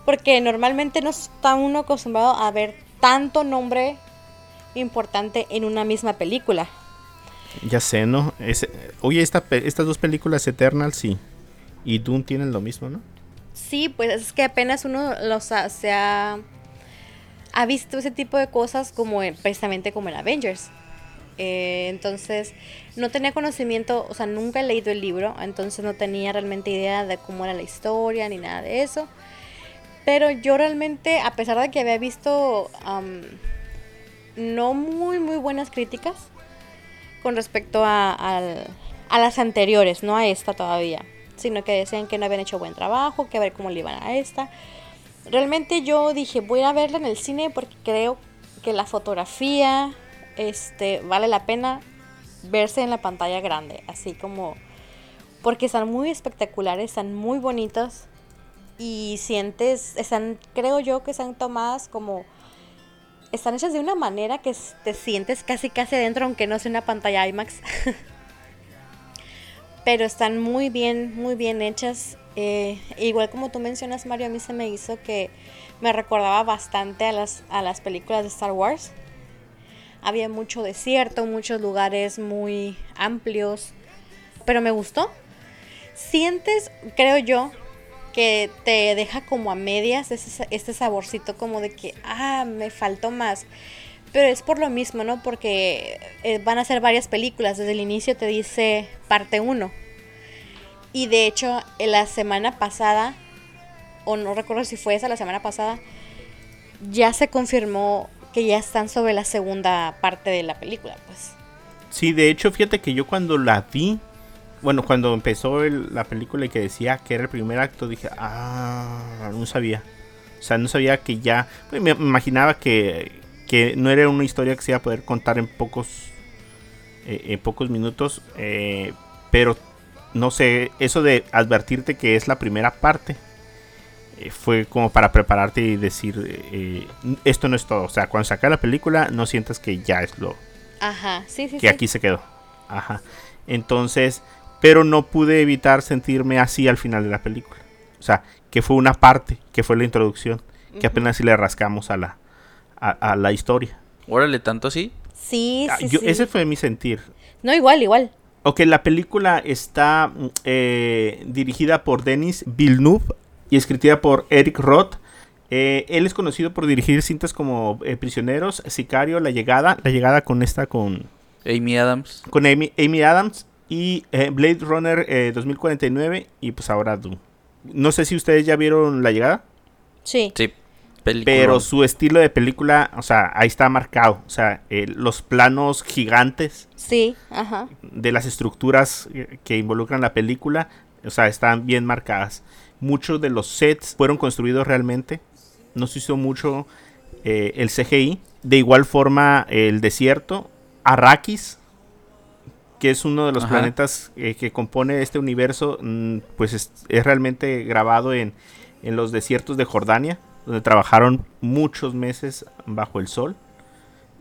Porque normalmente no está uno acostumbrado a ver tanto nombre importante en una misma película. Ya sé, ¿no? Es- oye, esta, estas dos películas, Eternal, sí. Y Dune tienen lo mismo, ¿no? Sí, pues es que apenas uno los ha- se ha, ha visto ese tipo de cosas como en- precisamente como en Avengers. Eh, entonces, no tenía conocimiento, o sea, nunca he leído el libro, entonces no tenía realmente idea de cómo era la historia ni nada de eso. Pero yo realmente, a pesar de que había visto no muy, muy buenas críticas con respecto a, las anteriores, no a esta todavía, sino que decían que no habían hecho buen trabajo, que a ver cómo le iban a esta. Realmente yo dije, voy a verla en el cine porque creo que la fotografía este, vale la pena verse en la pantalla grande, así como porque están muy espectaculares, están muy bonitos y sientes, están, creo yo que están tomadas como, están hechas de una manera que te sientes casi casi adentro, aunque no sea una pantalla IMAX. Pero están muy bien, muy bien hechas. Eh, igual como tú mencionas, Mario, a mí se me hizo que me recordaba bastante a las, a las películas de Star Wars. Había mucho desierto, muchos lugares muy amplios, pero me gustó. Sientes, creo yo, que te deja como a medias ese, este saborcito como de que, ah, me faltó más. Pero es por lo mismo, ¿no? Porque eh, van a ser varias películas. Desde el inicio te dice parte 1. Y de hecho, en la semana pasada, o no recuerdo si fue esa la semana pasada, ya se confirmó que ya están sobre la segunda parte de la película, pues. Sí, de hecho, fíjate que yo cuando la vi, bueno, cuando empezó el- la película y que decía que era el primer acto, dije, ah, no sabía. O sea, no sabía que ya, pues, me imaginaba que, que no era una historia que se iba a poder contar en pocos, eh, en pocos minutos, eh, pero no sé, eso de advertirte que es la primera parte. eh, Fue como para prepararte y decir, eh, esto no es todo. O sea, cuando saca la película, no sientas que ya es lo, Ajá, sí, sí, que sí. aquí se quedó. Ajá. Entonces, pero no pude evitar sentirme así al final de la película. O sea, que fue una parte, que fue la introducción, que apenas si le rascamos a la, a, a la historia. Órale, tanto así. Sí, Ah, sí, yo- sí. Ese fue mi sentir. No, igual, igual. Ok, la película está mm, eh, dirigida por Denis Villeneuve y escrita por Eric Roth. Eh, él es conocido por dirigir cintas como eh, Prisioneros, Sicario, La Llegada. La Llegada con esta, con Amy Adams. con Amy, Amy Adams y eh, Blade Runner eh, 2049 y pues ahora Doom. No sé si ustedes ya vieron La Llegada, Sí. Sí. Película. pero su estilo de película, o sea, ahí está marcado. O sea, eh, los planos gigantes Sí, ajá. de las estructuras eh, que involucran la película O sea, están bien marcadas. Muchos de los sets fueron construidos realmente. No se hizo mucho eh, el CGI. De igual forma, el desierto, Arrakis, que es uno de los Ajá. planetas eh, que compone este universo, mm, pues es, es realmente grabado en, en los desiertos de Jordania, donde trabajaron muchos meses bajo el sol.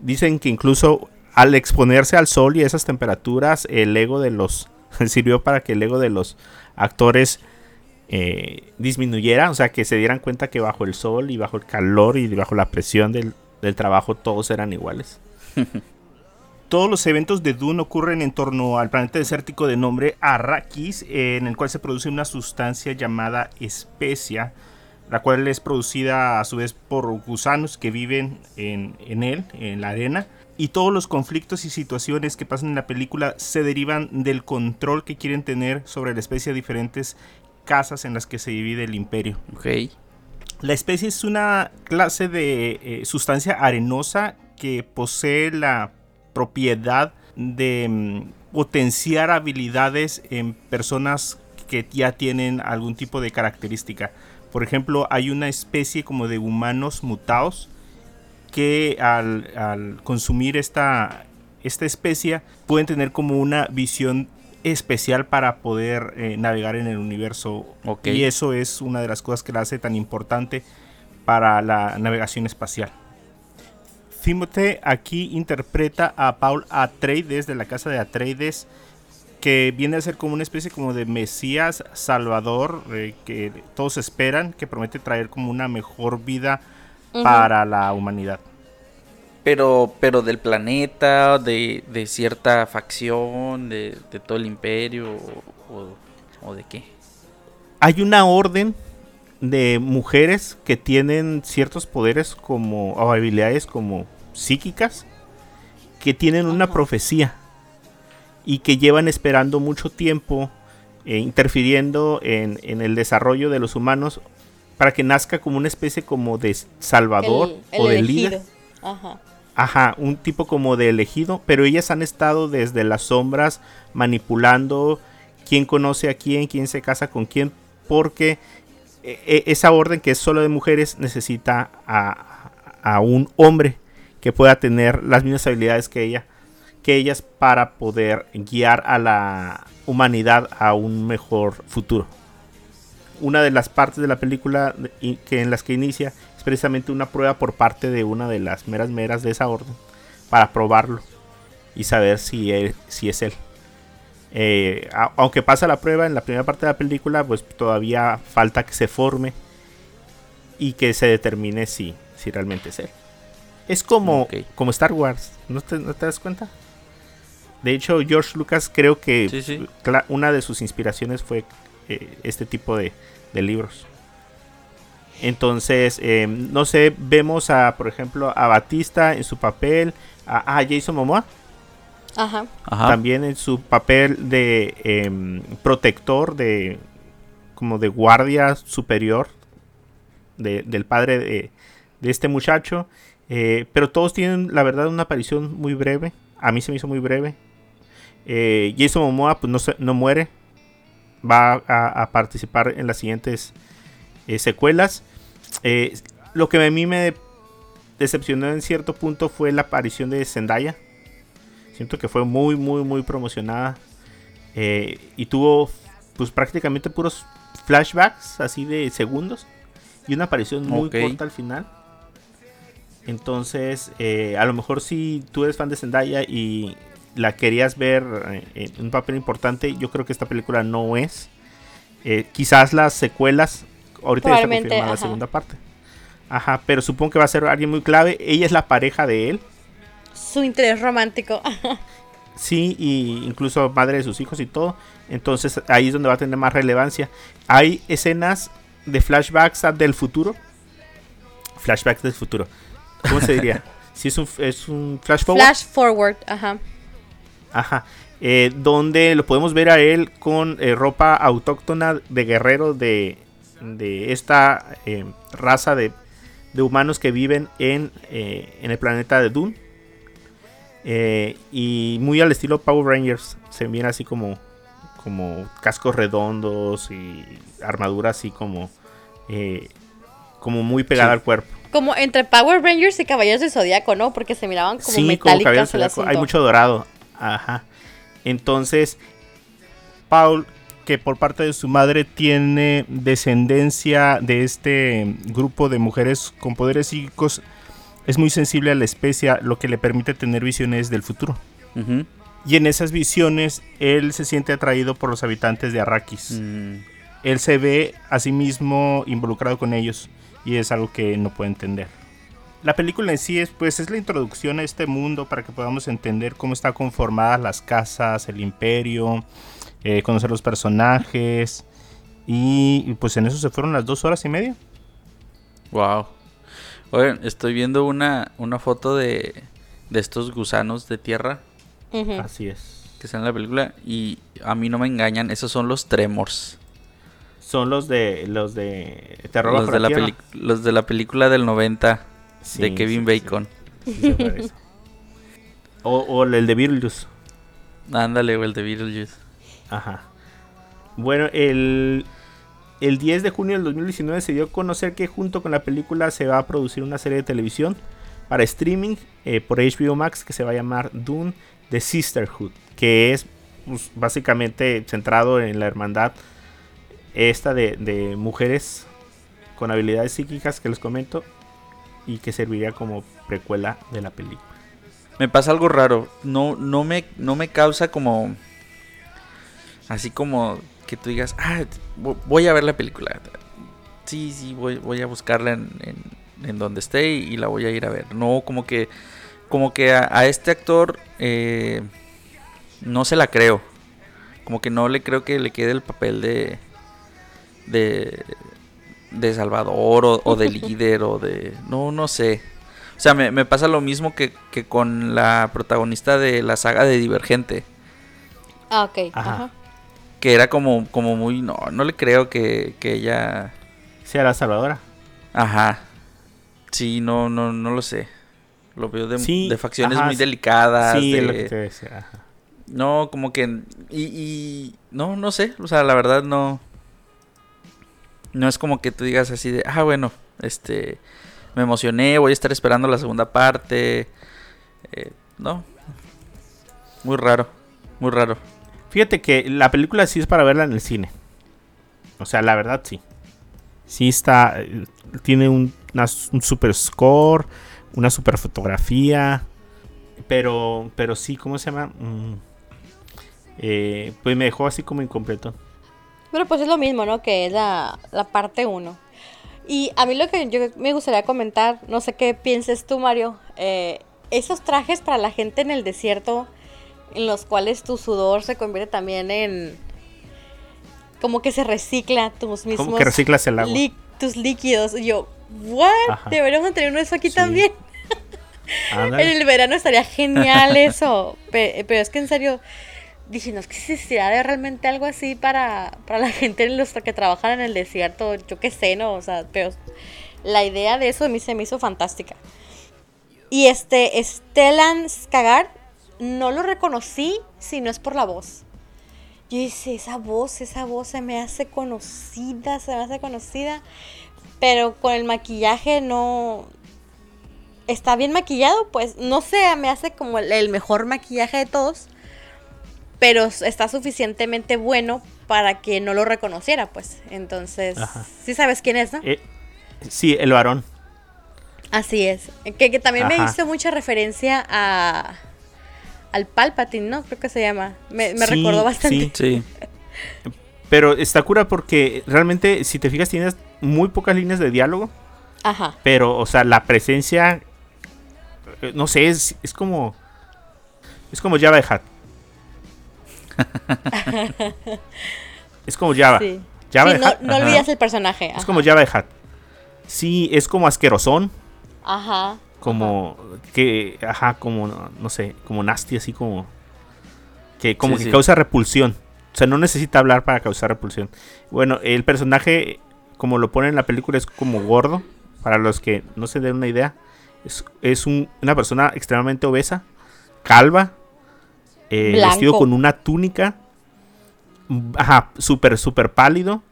Dicen que incluso al exponerse al sol y a esas temperaturas, el ego de los sirvió para que el ego de los actores eh, disminuyera, o sea, que se dieran cuenta que bajo el sol y bajo el calor y bajo la presión del, del trabajo todos eran iguales. Todos los eventos de Dune ocurren en torno al planeta desértico de nombre Arrakis, en el cual se produce una sustancia llamada especia, la cual es producida a su vez por gusanos que viven en, en él, en la arena. Y todos los conflictos y situaciones que pasan en la película se derivan del control que quieren tener sobre la especie de diferentes casas en las que se divide el imperio. Ok. La especie es una clase de eh, sustancia arenosa que posee la propiedad de mm, potenciar habilidades en personas que ya tienen algún tipo de característica. Por ejemplo, hay una especie como de humanos mutados que al, al consumir esta, esta especie pueden tener como una visión especial para poder eh, navegar en el universo. Ok. Y eso es una de las cosas que la hace tan importante para la navegación espacial. Timothée aquí interpreta a Paul Atreides de la casa de Atreides que viene a ser como una especie como de Mesías Salvador eh, que todos esperan que promete traer como una mejor vida para la humanidad. Pero, pero del planeta, de, de cierta facción, de, de todo el imperio, o, o- o de qué. Hay una orden de mujeres que tienen ciertos poderes como o habilidades como psíquicas que tienen una profecía y que llevan esperando mucho tiempo eh, interfiriendo en, en el desarrollo de los humanos para que nazca como una especie como de salvador El- o de líder. Ajá. Ajá, un tipo como de elegido, pero ellas han estado desde las sombras manipulando quién conoce a quién, quién se casa con quién, porque esa orden que es solo de mujeres necesita a, a un hombre que pueda tener las mismas habilidades que ella, que ellas para poder guiar a la humanidad a un mejor futuro. Una de las partes de la película que en las que inicia es precisamente una prueba por parte de una de las meras meras de esa orden para probarlo y saber si, él- si es él. Eh, a- aunque pasa la prueba en la primera parte de la película, pues todavía falta que se forme y que se determine si, si realmente es él. Es como, como Star Wars, ¿no te, no te das cuenta? De hecho, George Lucas creo que Sí, sí. cla- una de sus inspiraciones fue eh, este tipo de, de libros. Entonces, eh, no sé, vemos a, por ejemplo, a Batista en su papel, a, a Jason Momoa Ajá. Ajá. también en su papel de em, protector, de como de guardia superior de- del padre de, de este muchacho. Eh, pero todos tienen, la verdad, una aparición muy breve. A mí se me hizo muy breve. Eh, Jason Momoa pues, no, se- no muere. Va a, a participar en las siguientes eh, secuelas. Eh, lo que a mí me decepcionó en cierto punto fue la aparición de Zendaya. Siento que fue muy, muy, muy promocionada. Eh, y tuvo pues prácticamente puros flashbacks así de segundos. Y una aparición muy Ok. corta al final. Entonces, eh, a lo mejor si tú eres fan de Zendaya y la querías ver eh, en un papel importante, yo creo que esta película no es. Eh, quizás las secuelas, ahorita ya está confirmada la segunda parte. Ajá, pero supongo que va a ser alguien muy clave. Ella es la pareja de él. Su interés romántico. Sí, y incluso madre de sus hijos y todo. Entonces ahí es donde va a tener más relevancia. Hay escenas de flashbacks del futuro. Flashbacks del futuro. ¿Cómo se diría? Si es un, es un flash forward. Flash forward. Ajá. Ajá. Eh, donde lo podemos ver a él con eh, ropa autóctona de guerrero de, de esta eh, raza de, de humanos que viven en, en el planeta de Dune. Eh, y muy al estilo Power Rangers. Se viene así como, como cascos redondos y armadura así como, eh, como muy pegada Sí. al cuerpo. Como entre Power Rangers y Caballeros del Zodíaco, ¿no? Porque se miraban como Sí, como metálicas zodiaco, Hay mucho dorado. Ajá. Entonces, Paul, que por parte de su madre tiene descendencia de este grupo de mujeres con poderes psíquicos, es muy sensible a la especie, lo que le permite tener visiones del futuro. Y en esas visiones, él se siente atraído por los habitantes de Arrakis. Mm, Él se ve a sí mismo involucrado con ellos y es algo que no puede entender. La película en sí es pues es la introducción a este mundo para que podamos entender cómo están conformadas las casas, el imperio, eh, conocer los personajes y, y, pues en eso se fueron las dos horas y media. Wow. Oigan, estoy viendo una, una foto de, de estos gusanos de tierra. Así es. que están en la película y a mí no me engañan, esos son los Tremors. Son los de los de Terror Los de, la peli- los de la película del 90 Sí, de Kevin sí. Bacon. Sí se parece. o, o el de Beetlejuice. Ándale, o el de Beetlejuice. Ajá. Bueno, el, el 10 de junio del 2019 se dio a conocer que junto con la película se va a producir una serie de televisión para streaming eh, por HBO Max que se va a llamar Dune The Sisterhood, que es pues, básicamente centrado en la hermandad esta de, de mujeres con habilidades psíquicas que les comento y que serviría como precuela de la película. Me pasa algo raro. No, no, me, no me causa como. Así como que tú digas, ah, vo- voy a ver la película. Sí, sí, voy, voy a buscarla en, en- en donde esté y, y la voy a ir a ver. No, como que. Como que a, a este actor eh, no se la creo. Como que no le creo que le quede el papel de. de. de Salvador o, o de líder o de. No, no sé. O sea, me, me pasa lo mismo que, que con la protagonista de la saga de Divergente. Ah, ok. Ajá. Ajá. Que era como, como muy... No, no le creo que, que ella... Sea la salvadora. Ajá. Sí, no, no, no lo sé. Lo veo de, Sí, de facciones ajá, muy delicadas. Sí, es de- lo que te decía. ajá. No, como que... Y, y... No, no sé. O sea, la verdad no... No es como que tú digas así de... Ah, bueno, este... Me emocioné, voy a estar esperando la segunda parte. Eh, no. Muy raro. Muy raro. Fíjate que la película sí es para verla en el cine. O sea, la verdad sí. Sí está. eh, Tiene un, super score, una super fotografía. Pero, pero sí, ¿cómo se llama? Mm, eh, pues me dejó así como incompleto. Pero pues es lo mismo, ¿no? Que es la, la parte 1. Y a mí lo que yo me gustaría comentar, no sé qué pienses tú, Mario, eh, esos trajes para la gente en el desierto, en los cuales tu sudor se convierte también en... Como que se recicla tus mismos... Como que reciclas el agua. tus líquidos. Y yo, ¿what? Ajá. Deberíamos tener uno de eso aquí Sí. también. En el verano estaría genial eso. Pe- Pero, es que en serio, dije, no es que existirá realmente algo así para, para la gente en los que trabajan en el desierto. Yo qué sé, ¿no? O sea, pero la idea de eso a mí se me hizo fantástica. Y este, Stellan Skagar, no lo reconocí si no es por la voz. Yo dije, esa voz, esa voz se me hace conocida, se me hace conocida. Pero con el maquillaje no, está bien maquillado, pues no sé, me hace como el, el mejor maquillaje de todos, pero está suficientemente bueno para que no lo reconociera, pues. Entonces, Ajá. sí sabes quién es, ¿no? Eh, sí, el varón. Así es. Que, que también me hizo mucha referencia a al Palpatine, ¿no? Creo que se llama. Me, me Sí, recordó bastante. sí. Sí. Pero está cura porque realmente, si te fijas, tienes muy pocas líneas de diálogo. Ajá. Pero, o sea, la presencia. eh, No sé, es, es como. Es como Java de Hat. es como Java. Sí. Java Sí, de no, Hat. no olvidas el personaje. Es como Java de Hat. Sí, es como asquerosón. Ajá. Como. Que. Ajá, como. No, no sé. Como nasty, así como. Que como Sí, que sí. causa repulsión. O sea, no necesita hablar para causar repulsión. Bueno, el personaje, como lo pone en la película, es como gordo. Para los que no se den una idea. Es, es un- una persona extremadamente obesa. Calva. eh, vestido con una túnica. Ajá, súper, súper pálido.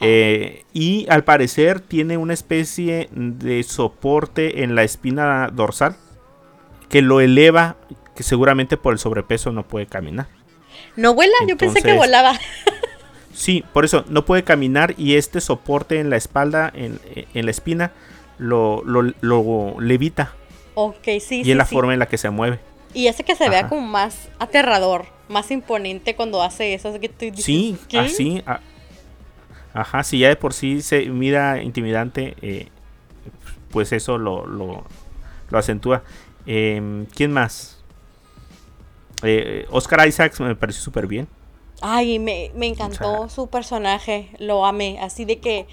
Eh, y al parecer tiene una especie de soporte en la espina dorsal que lo eleva, que seguramente por el sobrepeso no puede caminar. ¿No vuela? Yo pensé que volaba. Sí, por eso no puede caminar y este soporte en la espalda, en, en la espina, lo, lo- lo levita. ok, sí, y sí. es la sí. forma en la que se mueve. Y hace que se vea Ajá. como más aterrador, más imponente cuando hace eso. que tú dices, Sí, ¿qué? así. a- ajá, si ya de por sí se mira intimidante, eh, pues eso lo, lo, lo acentúa. Em, ¿Quién más? Eh, Oscar Isaacs me pareció súper bien. Ay, me, me encantó O sea- su personaje, lo amé, así de que,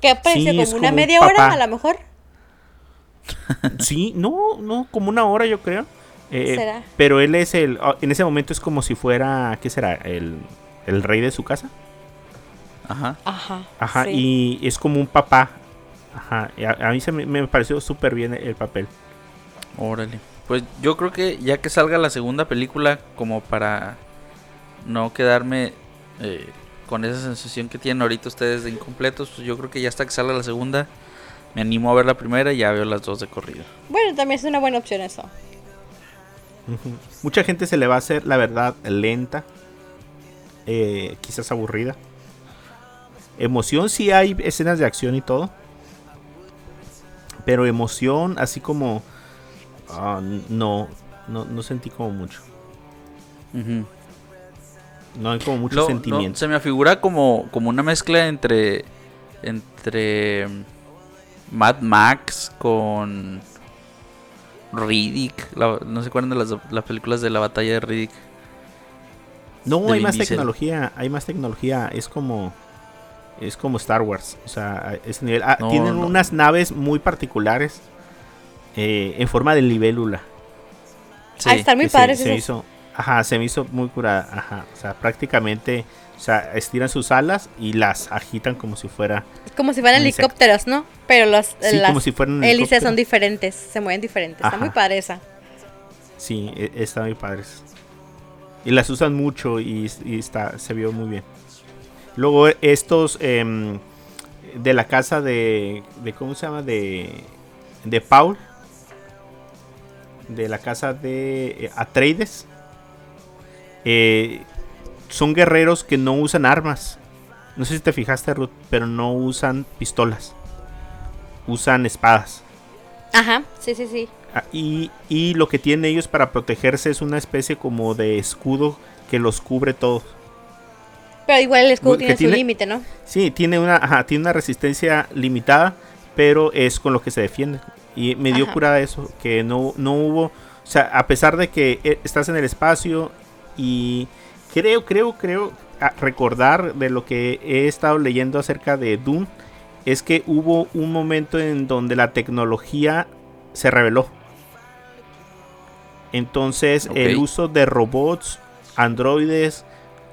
que apareció Sí, como una como media hora papá. a lo mejor. Sí, no, no, como una hora yo creo. Eh, ¿Será? Pero él es el, ah, en ese momento es como si fuera, ¿qué será? El, el rey de su casa. Ajá. Ajá. Ajá, sí. y es como un papá. Ajá, a, a mí se me, me pareció súper bien el papel. Órale. Pues yo creo que ya que salga la segunda película, como para no quedarme eh, con esa sensación que tienen ahorita ustedes de incompletos, pues yo creo que ya hasta que salga la segunda, me animo a ver la primera y ya veo las dos de corrido. Bueno, también es una buena opción eso. Mucha gente se le va a hacer, la verdad, lenta. eh, quizás aburrida. Emoción sí hay escenas de acción y todo. Pero emoción, así como... ah, no, no, no sentí como mucho. No hay como mucho no, sentimiento. se me afigura como, como una mezcla entre entre mm, Mad Max con Riddick. La- no se acuerdan de las, las películas de la batalla de Riddick. No, de hay Vin más Diesel. tecnología, hay más tecnología, es como es como Star Wars, o sea, a ese nivel. Ah, No, tienen no. unas naves muy particulares eh, en forma de libélula. Ah, están muy se- padres se, hizo, ajá, se me hizo muy curada, ajá, o sea, prácticamente, o sea, estiran sus alas y las agitan como si fuera, como si fueran helicópteros, ¿no? Pero los, sí, las como si fueran hélices son diferentes, se mueven diferentes. Está Ajá. muy padre esa. Sí, e- está muy padres. Y las usan mucho y, y está, se vio muy bien. Luego estos em, de la casa de, de ¿cómo se llama? De, de Paul. De la casa de eh, Atreides. Eh, son guerreros que no usan armas. No sé si te fijaste, Ruth, pero no usan pistolas. Usan espadas. Ajá, sí, sí, sí. Ah, Y, y lo que tienen ellos para protegerse es una especie como de escudo que los cubre todos. Pero igual el escudo tiene su límite, ¿no? Sí, tiene una, ajá, tiene una resistencia limitada, pero es con lo que se defienden. Y me dio Ajá. curada eso, que no, no hubo, o sea, a pesar de que eh, estás en el espacio y creo, creo, creo a recordar de lo que he estado leyendo acerca de Doom, es que hubo un momento en donde la tecnología se reveló. Entonces el uso de robots, androides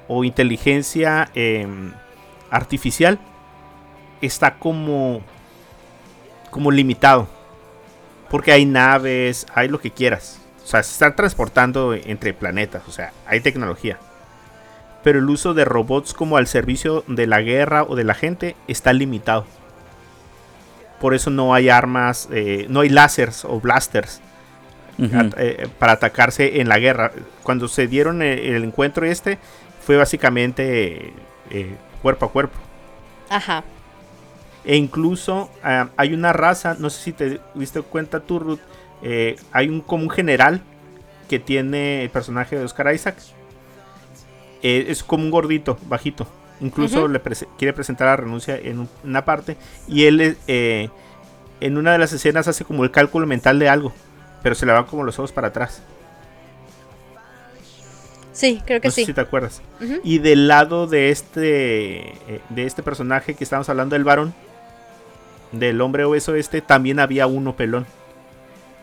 o inteligencia em, artificial está como como limitado porque hay naves hay lo que quieras. O sea se están transportando entre planetas o sea hay tecnología. Pero el uso de robots como al servicio de la guerra o de la gente está limitado. Por eso no hay armas eh, no hay láseres o blasters at- eh, para atacarse en la guerra. Cuando se dieron el, el encuentro este, fue básicamente eh, cuerpo a cuerpo. Ajá. E incluso ah, hay una raza, no sé si te diste cuenta tú, Ruth, eh, hay un como un general que tiene el personaje de Oscar Isaac. Eh, es como un gordito, bajito. Incluso le quiere presentar la renuncia en un- una parte. Y él en una de las escenas hace como el cálculo mental de algo. Pero se le van como los ojos para atrás. Sí, creo que No sé sí. si te acuerdas. Y del lado de este eh, de este personaje que estamos hablando del varón, del hombre obeso este, también había uno pelón.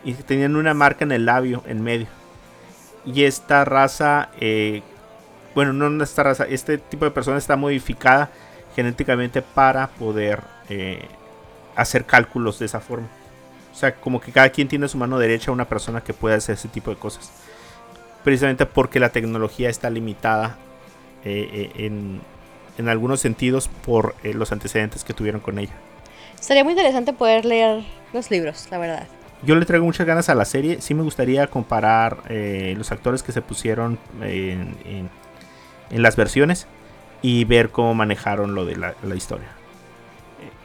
Y tenían una marca en el labio, en medio. Y esta raza, eh, bueno, no esta raza, este tipo de persona está modificada genéticamente para poder eh, hacer cálculos de esa forma. O sea, como que cada quien tiene su mano derecha una persona que puede hacer ese tipo de cosas. Precisamente porque la tecnología está limitada eh, eh, en, en algunos sentidos por eh, los antecedentes que tuvieron con ella. Sería muy interesante poder leer los libros, la verdad. Yo le traigo muchas ganas a la serie. Sí me gustaría comparar eh, los actores que se pusieron en, en- en las versiones y ver cómo manejaron lo de la, la historia.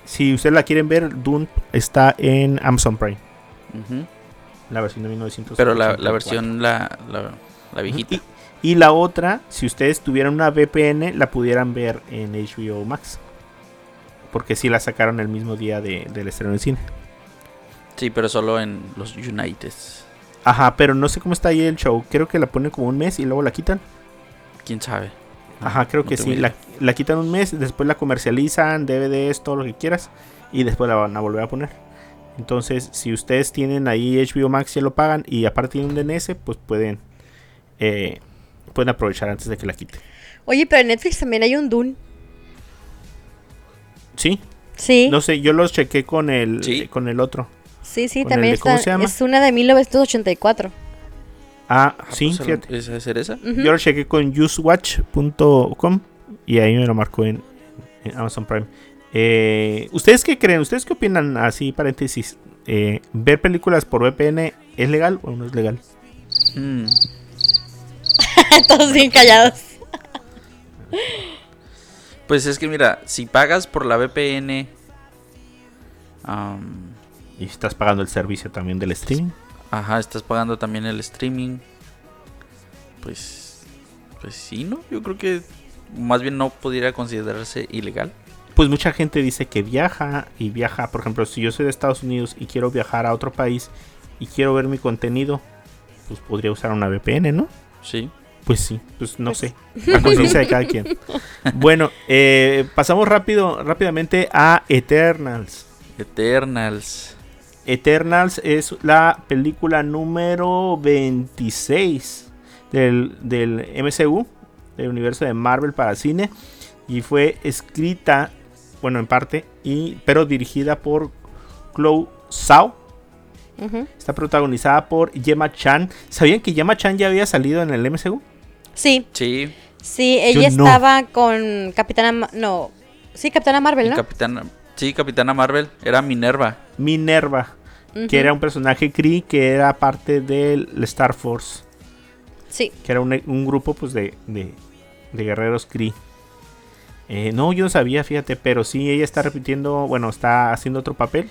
Si ustedes la quieren ver, Dune está en Amazon Prime, la versión de 1984. Pero la, la versión, la, la, la viejita. Y, y la otra, si ustedes tuvieran una VPN, la pudieran ver en HBO Max. Porque sí la sacaron el mismo día de- del estreno en cine. Sí, pero solo en los Uniteds. Ajá, pero no sé cómo está ahí el show. Creo que la ponen como un mes y luego la quitan. ¿Quién sabe? Ajá, creo No que sí. La, la quitan un mes, después la comercializan, DVDs, todo lo que quieras. Y después la van a volver a poner. Entonces, si ustedes tienen ahí HBO Max, ya lo pagan. Y aparte tienen un DNS, pues pueden, eh, pueden aprovechar antes de que la quiten. Oye, pero en Netflix también hay un Dune. Sí, Sí, no sé, yo los chequé con el, Sí. con el otro. sí, sí, con el también de- ¿cómo está. se llama? Es una de 1984. Ah, Ah, sí, pues, a lo- fíjate. ¿Esa es esa? Ujú. Yo lo chequé con usewatch.com y ahí me lo marcó en, en Amazon Prime. Eh, ¿Ustedes qué creen? ¿Ustedes qué opinan? Así, paréntesis. eh, ¿Ver películas por VPN es legal o no es legal? Mm, Todos bien callados. Pues es que mira, si pagas por la VPN... Y estás pagando el servicio también del streaming. ajá, estás pagando también el streaming. Pues... Pues sí, ¿no? Yo creo que más bien no pudiera considerarse ilegal. Pues mucha gente dice que viaja y viaja. Por ejemplo, si yo soy de Estados Unidos y quiero viajar a otro país y quiero ver mi contenido, pues podría usar una VPN, ¿no? Sí. Pues sí, pues no sé. La conciencia de cada quien. Bueno, eh, pasamos rápido, rápidamente a Eternals. Eternals. Eternals es la película número 26 del, del MCU, del universo de Marvel para cine. Y fue escrita, bueno, en parte, y, pero dirigida por Chloe Zhao. Está protagonizada por Gemma Chan. ¿Sabían que Gemma Chan ya había salido en el MCU? Sí, Sí. sí, ella estaba con Capitana. Ma- no, sí, Capitana Marvel, ¿no? Capitana... Sí, Capitana Marvel. Era Minerva. Minerva, que era un personaje Kree que era parte del Star Force. Sí, que era un, un grupo pues de, de, de guerreros Kree. Eh, no, yo no sabía, fíjate, pero sí, ella está repitiendo, bueno, está haciendo otro papel.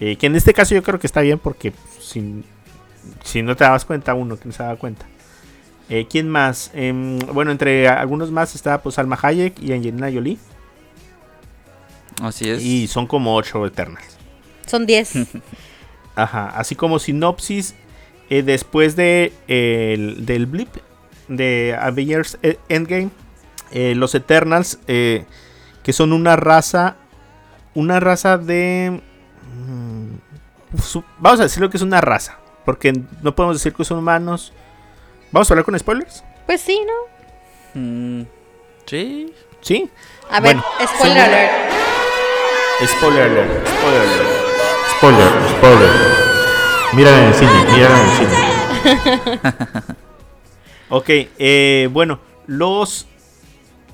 Eh, que en este caso yo creo que está bien porque si, si no te dabas cuenta, uno que no se daba cuenta. Eh, ¿Quién más? Em, bueno, entre algunos más está pues Alma Hayek y Angelina Jolie. Así es. Y son como ocho Eternals. son 10. Ajá, así como sinopsis, eh, después de, el- del blip de Avengers Endgame, eh, los Eternals, eh, que son una raza, una raza de... mm, vamos a decirlo que es una raza, porque no podemos decir que son humanos. ¿Vamos a hablar con spoilers? pues sí, ¿no? Mm, sí. Sí. A ver, Bueno, spoiler según- alert. Spoiler alert, spoiler alert. Spoiler, spoiler. Mírala en el cine, mírala en el cine. ok, eh, bueno, los.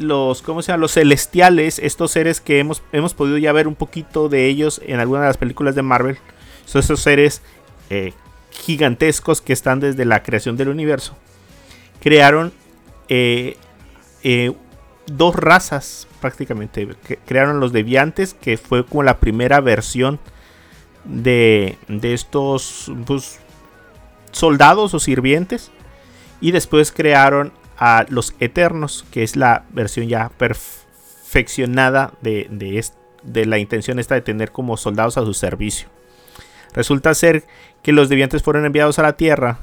Los, ¿cómo se llama? Los celestiales, estos seres que hemos, hemos podido ya ver un poquito de ellos en algunas de las películas de Marvel. Son esos seres eh, gigantescos que están desde la creación del universo. Crearon eh, eh, dos razas prácticamente. crearon los deviantes, que fue como la primera versión de, de estos pues, soldados o sirvientes. Y después crearon a los eternos, que es la versión ya perfeccionada de, de, de la intención esta de tener como soldados a su servicio. Resulta ser que los deviantes fueron enviados a la Tierra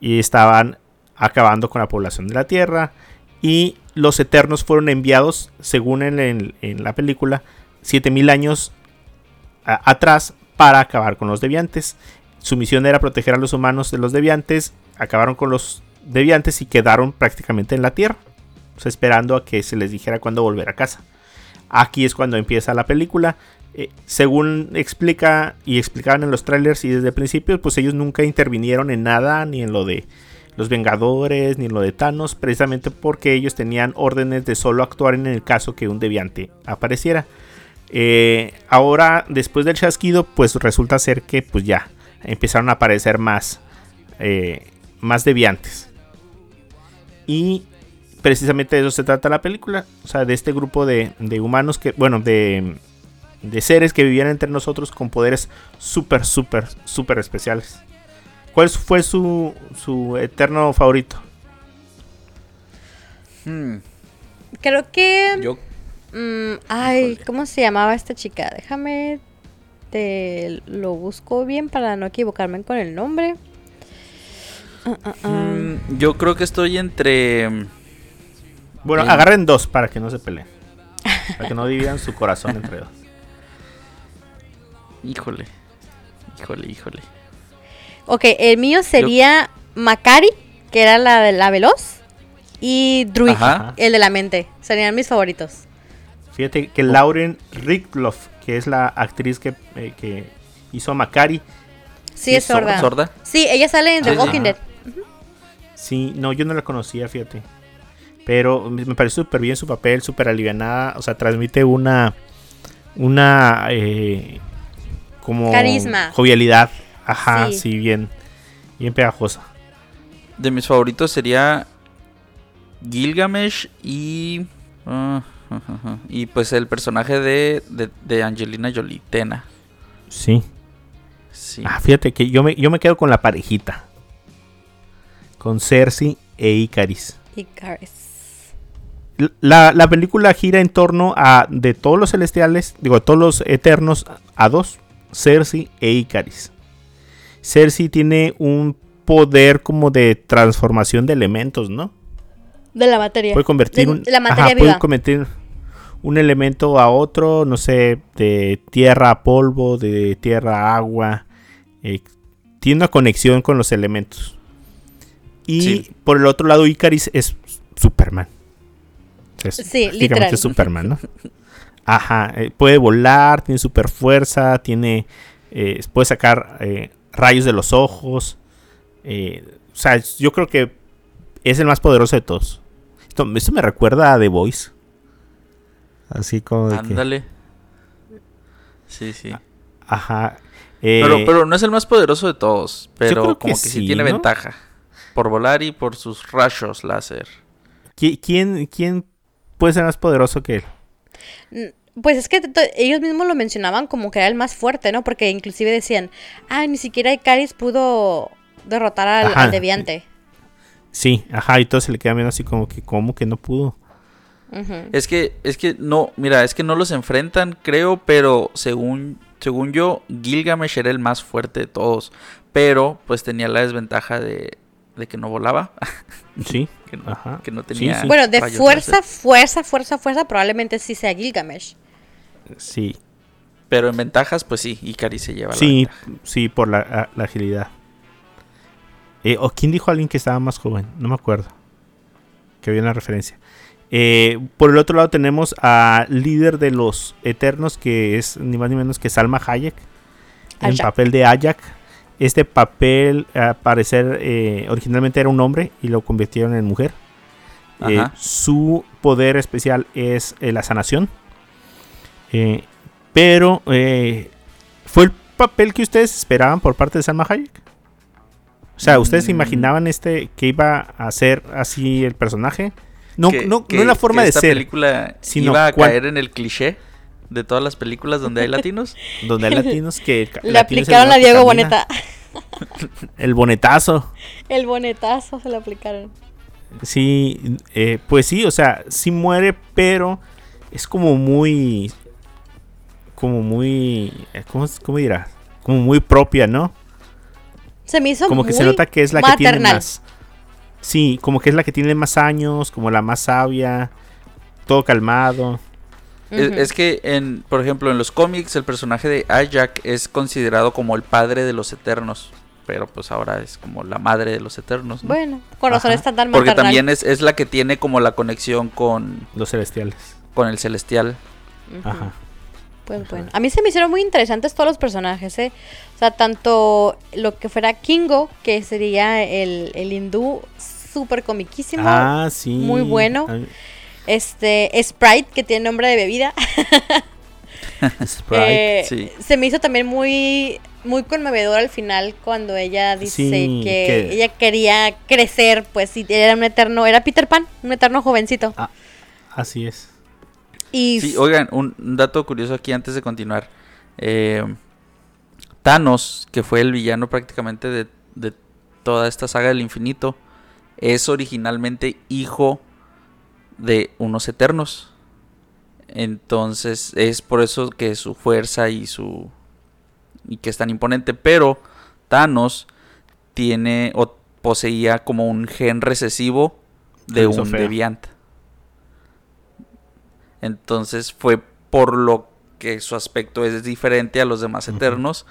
y estaban acabando con la población de la Tierra. Y los eternos fueron enviados, según en, en la película, 7000 años atrás para acabar con los deviantes. Su misión era proteger a los humanos de los deviantes. Acabaron con los deviantes y quedaron prácticamente en la Tierra. esperando a que se les dijera cuándo volver a casa. Aquí es cuando empieza la película. Eh, según explica y explicaban en los trailers y desde el principio, pues ellos nunca intervinieron en nada, ni en lo de los Vengadores ni lo de Thanos, precisamente porque ellos tenían órdenes de solo actuar en el caso que un deviante apareciera. Eh, ahora, después del chasquido, pues resulta ser que pues ya empezaron a aparecer más, eh, más deviantes. Y precisamente de eso se trata la película. O sea, de este grupo de, de humanos que, bueno, de, de seres que vivían entre nosotros con poderes súper, súper, súper especiales. ¿Cuál fue su, su eterno favorito? Hmm, Creo que. yo mm, ay, Híjole. ¿cómo se llamaba esta chica? Déjame. Te lo busco bien para no equivocarme con el nombre. Ah, ah, ah. mm, yo creo que estoy entre Bueno, agarren dos para que no se peleen. Para que no dividan su corazón entre dos. híjole. Híjole, híjole. Ok, el mío sería Macari, que era la de la veloz. Y Druid, Ajá. el de la mente. Serían mis favoritos. Fíjate que Lauren Rickloff, que es la actriz que, eh, que hizo a Macari, Sí, es sorda. ¿Sorda? Sí, ella sale en The sí. Walking Dead. Sí, no, yo no la conocía, fíjate. Pero me parece súper bien su papel, súper alivianada. O sea, transmite una. Una. eh, como. Carisma. Jovialidad. Ajá, Sí. sí, bien. Bien pegajosa. De mis favoritos sería Gilgamesh y. ah, y pues el personaje de, de, de Angelina Jolie, Tena. Sí. Sí. Ah, fíjate que yo me, yo me quedo con la parejita. Con Cersei e Icaris. Y Caris. La, la película gira en torno a de todos los celestiales, digo, de todos los eternos, a dos, Cersei e Icaris. Cersei tiene un poder como de transformación de elementos, ¿no? De la materia. Puede convertir De- un, la materia ajá, viva. puede convertir un elemento a otro, no sé, de tierra a polvo, de tierra a agua. eh, tiene una conexión con los elementos. Y Sí. por el otro lado, Icaris es Superman. Es Sí, literal. Superman, ¿no? Ajá, eh, puede volar, tiene super fuerza, tiene, eh, puede sacar eh, rayos de los ojos. eh, o sea, yo creo que es el más poderoso de todos. Esto, esto me recuerda a The Voice. Así como de que. Ándale. Sí, sí. Ajá. eh, Pero, pero no es el más poderoso de todos. Pero como que que sí, sí, tiene ¿no? ventaja. Por volar y por sus rayos láser. ¿qui- ¿quién, ¿Quién puede ser más poderoso que él? Mm, Pues es que ellos mismos lo mencionaban como que era el más fuerte, ¿no? Porque inclusive decían, ah, ni siquiera Icaris pudo derrotar al, al deviante. Sí, ajá, y todos se le quedan viendo así como que, ¿cómo que no pudo? Es que, es que no, mira, es que no los enfrentan, creo, pero según, según yo, Gilgamesh era el más fuerte de todos. Pero, pues tenía la desventaja de, de que no volaba. Sí, que, no, ajá. que no Sí, tenía. sí. Bueno, de rayos fuerza, láser. fuerza, fuerza, fuerza, probablemente sí sea Gilgamesh. Sí, Pero en ventajas, pues sí, Ikari se lleva sí, la ventaja. sí, por la, agilidad. Eh, ¿O quién dijo a alguien que estaba más joven? No me acuerdo. Que había una referencia. Eh, por el otro lado tenemos a líder de los Eternos, que es ni más ni menos que Salma Hayek. En Ajak. papel de Ayak. Este papel, al parecer, eh, originalmente era un hombre y lo convirtieron en mujer. Eh, su poder especial es eh, la sanación. Pero, ¿fue el papel que ustedes esperaban por parte de Salma Hayek? O sea, ¿ustedes Mm. imaginaban este que iba a ser así el personaje? No, Que- no, que- no la forma que de esta ser, película sino iba a caer en el cliché de todas las películas donde hay latinos. donde hay latinos que Le aplicaron a Diego. Boneta. El bonetazo. El bonetazo se lo aplicaron. Sí, eh, pues sí, o sea, sí muere, pero es como muy. Como muy. eh, ¿Cómo, cómo dirá? Como muy propia, ¿no? Se me hizo Como que se nota que es la que tiene más. Sí, como que es la que tiene más años, como la más sabia, todo calmado. Es, que, en, por ejemplo, en los cómics el personaje de Ajak es considerado como el padre de los eternos. Pero pues ahora es como la madre de los eternos. ¿no? Bueno, con razón Ajá. está tan Porque maternal. también es, es la que tiene como la conexión con, Los celestiales. con el celestial. Ajá. Pues bueno, a mí se me hicieron muy interesantes todos los personajes, ¿eh? O sea, tanto lo que fuera Kingo, que sería el, el hindú, súper comiquísimo. Ah, sí. Muy bueno. Este, Sprite, que tiene nombre de bebida. Sprite. Eh, sí. Se me hizo también muy, muy conmovedor al final cuando ella dice Sí, que, que- ella quería crecer, pues, y era un eterno, era Peter Pan, un eterno jovencito. Ah, así es. Y Sí, oigan, un un dato curioso aquí antes de continuar. Eh, Thanos, que fue el villano prácticamente de, de toda esta saga del infinito, es originalmente hijo de unos eternos. Entonces es por eso que su fuerza y su... y que es tan imponente. Pero Thanos tiene o poseía como un gen recesivo de un feo. deviante. Entonces fue por lo que su aspecto es diferente a los demás eternos.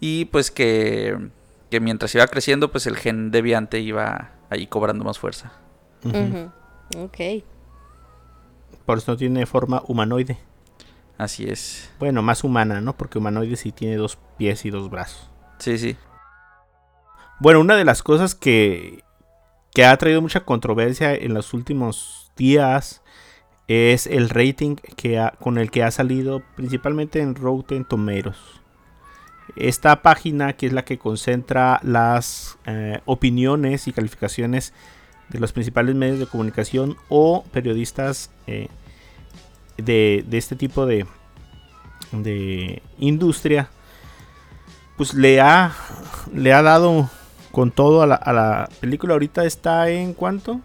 Y pues que, que mientras iba creciendo, pues el gen deviante iba ahí cobrando más fuerza. Ok. Por eso no tiene forma humanoide. Así es. Bueno, más humana, ¿no? Porque humanoide sí tiene dos pies y dos brazos. Sí, sí. Bueno, una de las cosas que, que ha traído mucha controversia en los últimos días es el rating que ha- con el que ha salido principalmente en Rotten Tomatoes. Esta página que es la que concentra las eh, opiniones y calificaciones de los principales medios de comunicación o periodistas eh, de, de este tipo de, de industria, pues le ha, le ha dado con todo a la, a la película. Ahorita está en cuánto?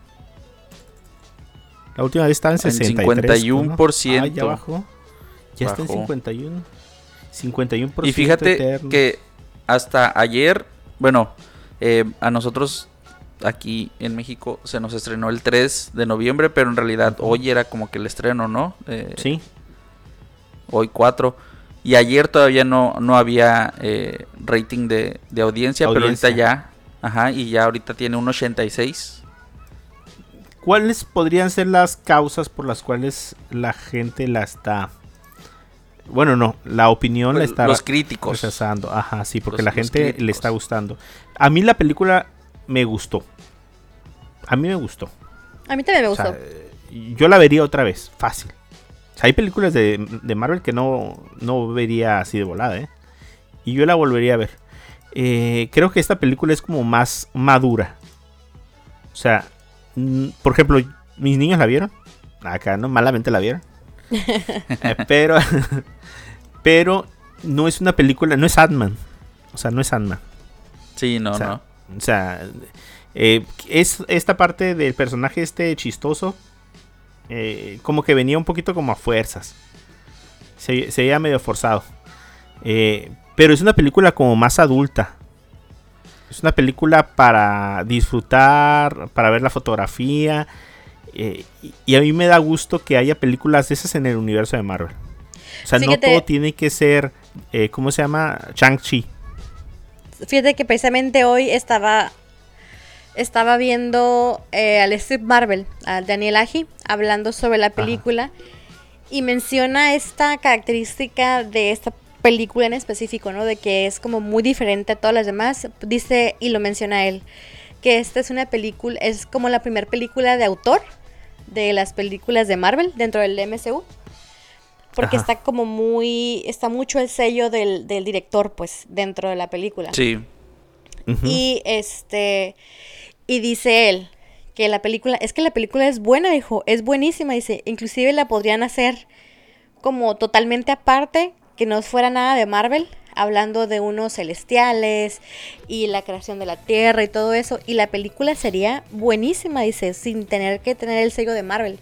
La última vez estaba en En 63. ¿no? 51%. Ah, ya bajó. Ya está en Bajó. 51. 51%. Y fíjate eterno. que hasta ayer, bueno, eh, a nosotros aquí en México se nos estrenó el 3 de noviembre, pero en realidad hoy era como que el estreno, ¿no? Eh, Sí, Hoy 4. Y ayer todavía no, no había eh, rating de, de audiencia, pero ahorita ya. Ajá, y ya ahorita tiene un 86. ¿Cuáles podrían ser las causas por las cuales la gente la está... Bueno, no, la opinión la Pues, está los críticos. rechazando. Ajá, sí, porque Los- la gente le está gustando. A mí la película me gustó. A mí me gustó. A mí también me O gustó. sea, yo la vería otra vez, fácil. O sea, hay películas de, de Marvel que no, no vería así de volada, ¿eh? Y yo la volvería a ver. Eh, creo que esta película es como más madura. O sea, por ejemplo, mis niños la vieron. Acá, ¿no? Malamente la vieron. Pero, pero no es una película, no es Ant-Man. O sea, no es Ant-Man. Sí, no, O sea, no. O sea, eh, es esta parte del personaje este chistoso. eh, como que venía un poquito como a fuerzas. Se, se veía medio forzado. Eh, pero es una película como más adulta. Es una película para disfrutar, para ver la fotografía. eh, y, a mí me da gusto que haya películas de esas en el universo de Marvel. O sea, no todo tiene que ser, eh, ¿cómo se llama? Chang-Chi. Fíjate que precisamente hoy estaba estaba viendo eh, al Strip Marvel, a Daniel Aji, hablando sobre la película y menciona esta característica de esta película en específico, ¿no? De que es como muy diferente a todas las demás. Dice, y lo menciona él, que esta es una película, es como la primera película de autor de las películas de Marvel dentro del MCU. Porque Ajá. está como muy, está mucho el sello del, del director, pues, dentro de la película. Sí. Y este y dice él que la película, es que la película es buena, dijo, es buenísima, dice, inclusive la podrían hacer como totalmente aparte, que no fuera nada de Marvel, hablando de unos celestiales y la creación de la Tierra y todo eso, y la película sería buenísima, dice, sin tener que tener el sello de Marvel.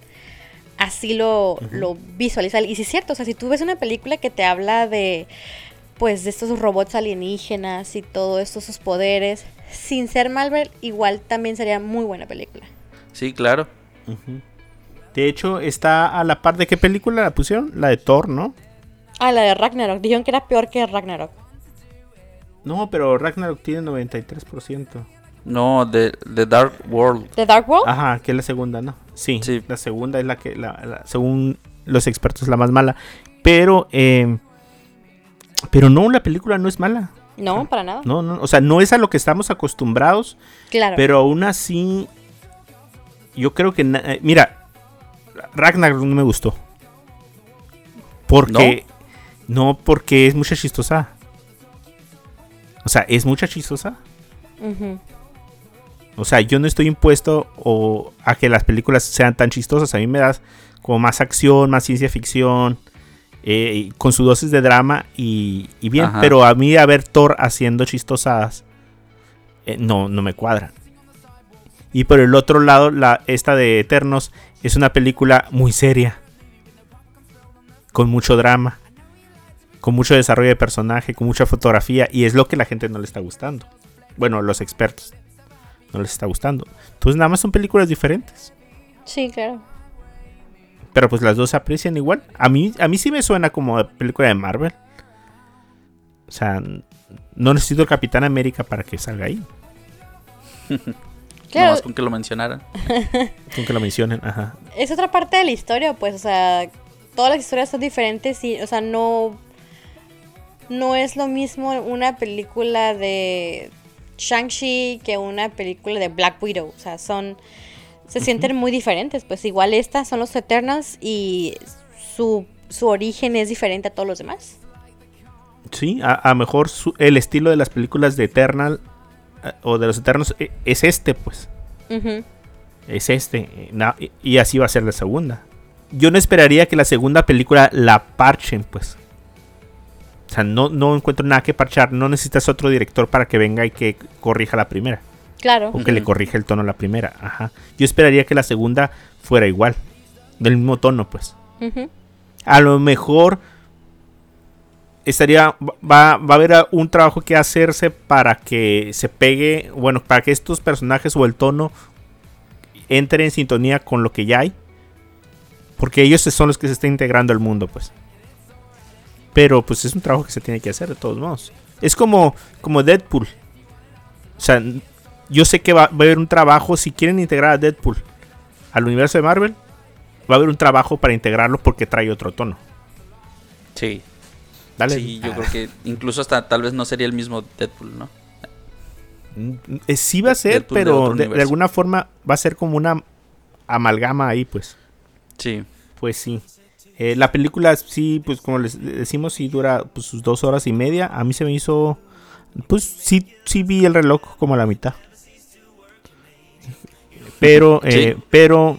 Así lo, lo visualiza. Y sí es cierto, o sea, si tú ves una película que te habla de, pues, de estos robots alienígenas y todo esto, sus poderes, sin ser Marvel, igual también sería muy buena película. Sí, claro. De hecho, está a la par de qué película la pusieron? La de Thor, ¿no? Ah, la de Ragnarok. Dijeron que era peor que Ragnarok. No, pero Ragnarok tiene 93%. No, de, de Dark World. ¿The Dark World? Ajá, que es la segunda, ¿no? Sí, Sí. la segunda es la que, la, la- según los expertos, la más mala. Pero, eh, pero no, la película no es mala. No, para nada. No, no, o sea, no es a lo que estamos acostumbrados, Claro. pero aún así, yo creo que, eh, mira, Ragnarok no me gustó. Porque, no, porque es mucha chistosa. O sea, es mucha chistosa. Ujú. O sea, yo no estoy impuesto o, a que las películas sean tan chistosas. A mí me das como más acción, más ciencia ficción, eh, con su dosis de drama y, y bien. Ajá. Pero a mí a ver Thor haciendo chistosadas, eh, no, no me cuadra. Y por el otro lado, la, esta de Eternos es una película muy seria. Con mucho drama. Con mucho desarrollo de personaje, con mucha fotografía. Y es lo que la gente no le está gustando. Bueno, los expertos no les está gustando. Entonces nada más son películas diferentes. Sí, claro. Pero pues las dos se aprecian igual. A mí, a mí sí me suena como película de Marvel. O sea, no necesito el Capitán América para que salga ahí. Claro, Nomás con que lo mencionaran. Con que lo mencionen. Ajá. es otra parte de la historia, pues, o sea, todas las historias son diferentes y, o sea, no, no es lo mismo una película de Shang-Chi que una película de Black Widow, o sea, son, se sienten muy diferentes, pues igual estas son los Eternals y su, su origen es diferente a todos los demás. Sí, a, a mejor su- el estilo de las películas de Eternal eh, o de los Eternos eh, es este, pues. Es este. eh, y así va a ser la segunda. Yo no esperaría que la segunda película la parchen, pues. O sea, no, no encuentro nada que parchar. No necesitas otro director para que venga y que corrija la primera. Claro. O que le corrija el tono a la primera. Ajá. Yo esperaría que la segunda fuera igual. Del mismo tono, pues. A lo mejor estaría va, va a haber un trabajo que hacerse para que se pegue, bueno, para que estos personajes o el tono entre en sintonía con lo que ya hay. Porque ellos son los que se están integrando al mundo, pues. Pero pues es un trabajo que se tiene que hacer de todos modos. Es como como Deadpool. O sea, yo sé que va, va a haber un trabajo si quieren integrar a Deadpool al universo de Marvel, va a haber un trabajo para integrarlo porque trae otro tono. Sí. Dale. Sí, yo Ah. creo que incluso hasta tal vez no sería el mismo Deadpool, ¿no? Mm, eh, sí va a ser, Deadpool pero de, alguna forma va a ser como una amalgama ahí, pues. Sí. Pues sí. Eh, la película sí, pues como les decimos, sí dura pues, sus dos horas y media. A mí se me hizo, pues sí, sí vi el reloj como a la mitad. Pero, eh, Sí. pero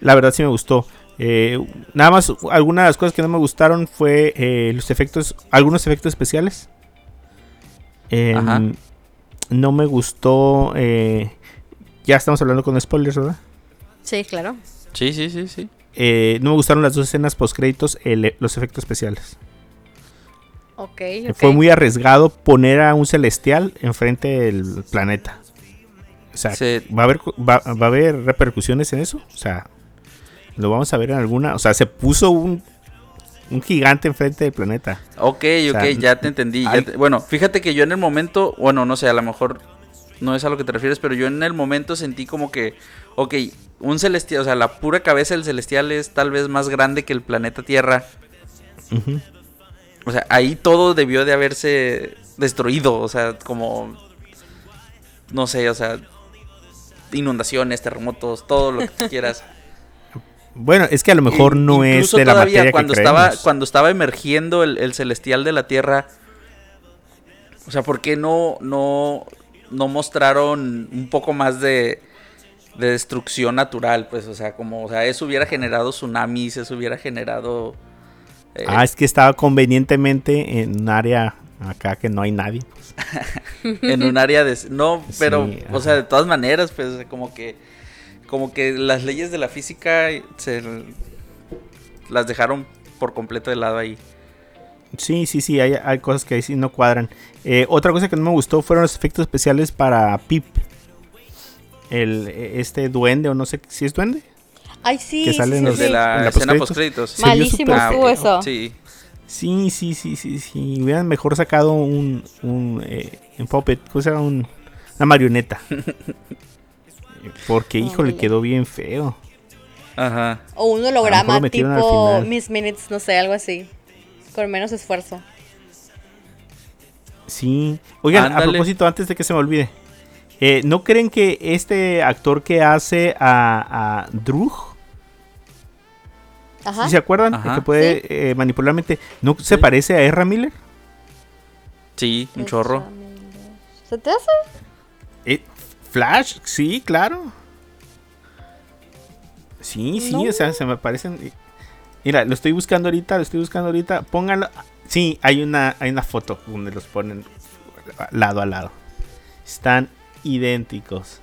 la verdad sí me gustó. Eh, nada más, algunas de las cosas que no me gustaron fue eh, los efectos, algunos efectos especiales. Em, Ajá. no me gustó. eh, ya estamos hablando con spoilers, ¿verdad? Sí, claro. Sí, sí, sí, sí. Eh, no me gustaron las dos escenas post créditos, los efectos especiales. Ok, Eh, ok. Fue muy arriesgado poner a un celestial enfrente del planeta. O sea, Se- ¿va, a haber, va, va a haber repercusiones en eso? O sea, lo vamos a ver en alguna. O sea, se puso un, un gigante enfrente del planeta. Ok, ok, sea, ya te entendí. ya hay- te- Bueno, fíjate que yo en el momento, bueno, no sé, a lo mejor no es a lo que te refieres, pero yo en el momento sentí como que, ok, un celestial, o sea, la pura cabeza del celestial es tal vez más grande que el planeta Tierra. O sea, ahí todo debió de haberse destruido, o sea, como, no sé, o sea, inundaciones, terremotos, todo lo que quieras. Bueno, es que a lo mejor no es de la todavía materia cuando que estaba creemos. cuando estaba emergiendo el, el celestial de la tierra o sea por qué no no no mostraron un poco más de de destrucción natural pues o sea como o sea eso hubiera generado tsunamis eso hubiera generado eh, Ah, es que estaba convenientemente en un área acá que no hay nadie. en un área de no pero Sí, o sea de todas maneras pues como que como que las leyes de la física se las dejaron por completo de lado ahí Sí, sí, sí, hay, hay cosas que ahí sí no cuadran. Eh, otra cosa que no me gustó fueron los efectos especiales para Pip. El, este duende, o no sé si es duende. Ay, sí. que sí, sí, los de la en la escena postcréditos. Malísimo súper estuvo feo. eso. sí Sí, sí, sí, sí, sí. Hubieran mejor sacado un, un, eh, un puppet, ¿cómo se llama? Un- una marioneta. Porque, híjole, Órale. quedó bien feo. Ajá. O un holograma tipo. Miss Minutes, no sé, algo así. con menos esfuerzo. Sí. Oigan, a propósito, antes de que se me olvide. Eh, ¿No creen que este actor que hace a, a Drug, Ajá. ¿sí ¿se acuerdan? Ajá. Que puede eh, manipular mente, ¿no se Sí. parece a Ezra Miller? Sí, un chorro. ¿Se te hace? Eh, Flash, sí, claro. Sí, sí, No. o sea, se me parecen. eh, Mira, lo estoy buscando ahorita, lo estoy buscando ahorita. Pónganlo. Sí, hay una, hay una foto donde los ponen lado a lado. Están idénticos.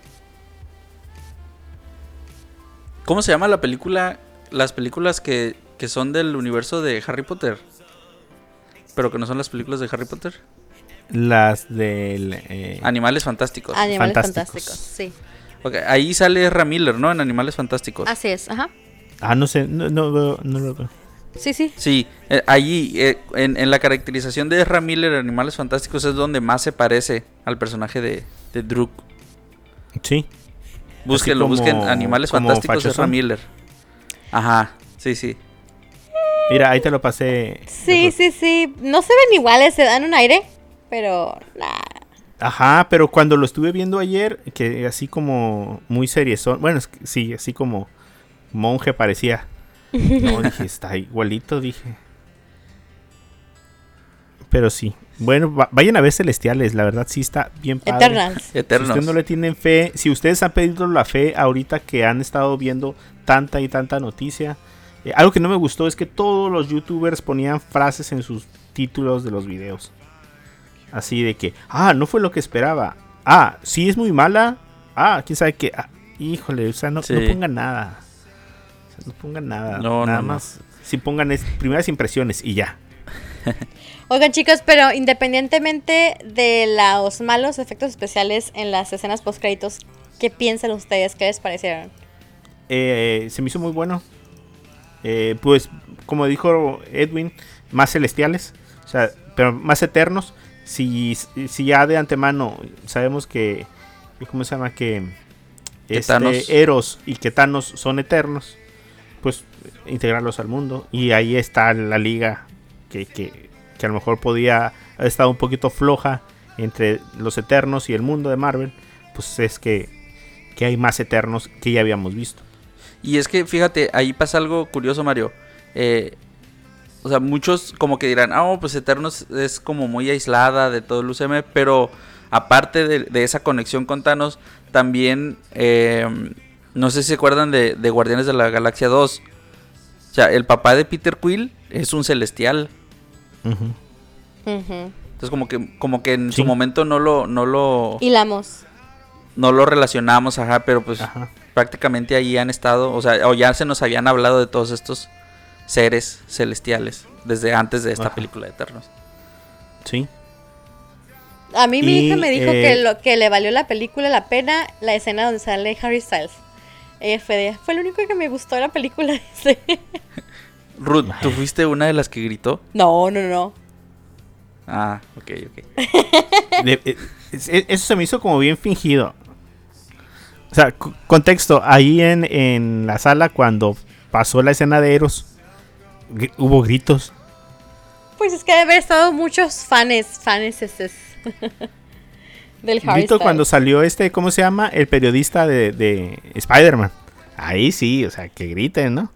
¿Cómo se llama la película? Las películas que, que son del universo de Harry Potter. Pero que no son las películas de Harry Potter. Las del. eh, Animales Fantásticos. Animales Fantásticos. fantásticos, sí. Ok, ahí sale Ezra Miller, ¿no? En Animales Fantásticos. Así es, ajá. ah, no sé, no, no, veo- no lo veo. Sí, sí. Sí, eh, allí, eh, en, en la caracterización de Ezra Miller en Animales Fantásticos es donde más se parece al personaje de, de Druk. Sí. Búsquenlo, como- busquen Animales Fantásticos Ezra fachosón. Miller. Ajá, sí, sí. Mira, ahí te lo pasé. Sí, sí, sí. No se ven iguales, se dan un aire, pero nah. Ajá, pero cuando lo estuve viendo ayer, que así como muy seriezón, bueno, sí, así como monje parecía. No, dije, está igualito, dije. Pero sí. Bueno, va- vayan a ver Celestiales, la verdad sí está bien padre. Eternals. Si ustedes no le tienen fe, si ustedes han pedido la fe ahorita que han estado viendo tanta y tanta noticia, eh, algo que no me gustó es que todos los youtubers ponían frases en sus títulos de los videos. Así de que, ah, no fue lo que esperaba. Ah, sí es muy mala. Ah, quién sabe qué. Ah, híjole, o sea, no, Sí. no pongan nada. No pongan nada. No, nada no, no. más. Si pongan es, primeras impresiones y ya. Oigan, chicos, pero independientemente de los malos efectos especiales en las escenas post créditos, ¿qué piensan ustedes? ¿Qué les parecieron? Eh, se me hizo muy bueno. Eh, pues, como dijo Edwin, más celestiales, o sea, pero más eternos. Si, si ya de antemano sabemos que, ¿cómo se llama? Que este, Eros y que Thanos son eternos, pues integrarlos al mundo. Y ahí está la liga que, que, que a lo mejor podía haber estado un poquito floja entre los eternos y el mundo de Marvel. Pues es que, que hay más eternos que ya habíamos visto. Y es que, fíjate, ahí pasa algo curioso, Mario. Eh, o sea, muchos como que dirán, ah, oh, pues Eternos es como muy aislada de todo el UCM, pero aparte de, de esa conexión con Thanos, también, eh, no sé si se acuerdan de, de Guardianes de la Galaxia 2. O sea, el papá de Peter Quill es un celestial. Ujú. Entonces como que, como que en Sí. su momento no lo, no lo, Hilamos. no lo relacionamos, ajá, pero pues Ajá. prácticamente ahí han estado, o sea, o ya se nos habían hablado de todos estos seres celestiales desde antes de esta Ajá. película de Eternos. Sí. A mí mi Y, hija me dijo eh, que lo que le valió la película la pena la escena donde sale Harry Styles. Ella fue lo único que me gustó de la película. dice. Ruth, ¿tú fuiste una de las que gritó? no, no, no. Ah, ok, ok. De- eh, es- es- eso se me hizo como bien fingido. O sea, contexto, ahí en, en la sala cuando pasó la escena de Eros, gr- hubo gritos. Pues es que debe haber estado muchos fans, fans del Harry Styles. cuando salió este, ¿cómo se llama? El periodista de, de Spider-Man. Ahí sí, o sea, que griten, ¿no?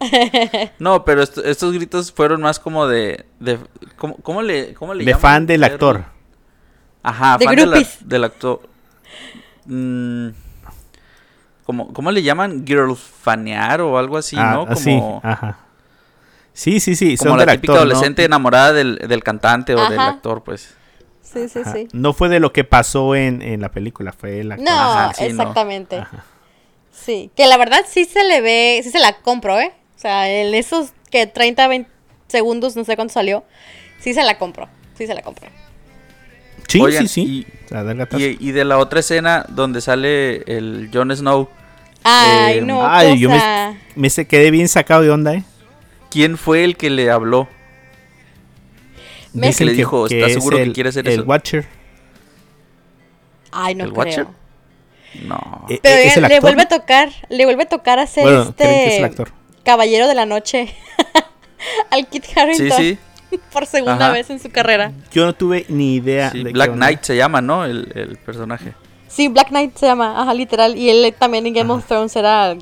No, pero esto- estos gritos fueron más como de... de ¿cómo, cómo le, cómo le De llaman? fan del actor. Ajá, De fan de la- groupies. del actor. Mm, ¿cómo, ¿Cómo le llaman? Girlfanear o algo así, Ah, ¿no? Como, sí, ajá. Sí, sí, sí, como son la del típica actor, ¿no? adolescente enamorada del, del cantante o del actor, pues. Sí, sí, Ajá. sí. No fue de lo que pasó en, en la película, fue el actor. No, Ajá, sí, no. exactamente. Ajá. Sí, que la verdad sí se le ve, sí se la compro, ¿eh? O sea, en esos que 30, 20 segundos, no sé cuánto salió, sí se la compro, sí se la compro. Sí, Oigan, sí, sí. Y, y de la otra escena donde sale el Jon Snow, Ay, Eh, no, Ay, yo me, me se quedé bien sacado de onda, ¿eh? ¿quién fue el que le habló? Dicen Que le dijo, ¿estás es seguro que el- quiere hacer el eso? Watcher. Ay, no ¿El creo. Watcher? No. Eh, Pero eh, ¿es el le actor? vuelve a tocar, le vuelve a tocar hacer Bueno, creen que es este el actor. Caballero de la Noche al Kit Sí, Harington. sí. por segunda Ajá. vez en su carrera. Yo no tuve ni idea Sí, de Black. Knight se llama, ¿no? El, el personaje. Sí, Black Knight se llama, ajá, literal. Y él también en Game of Thrones era de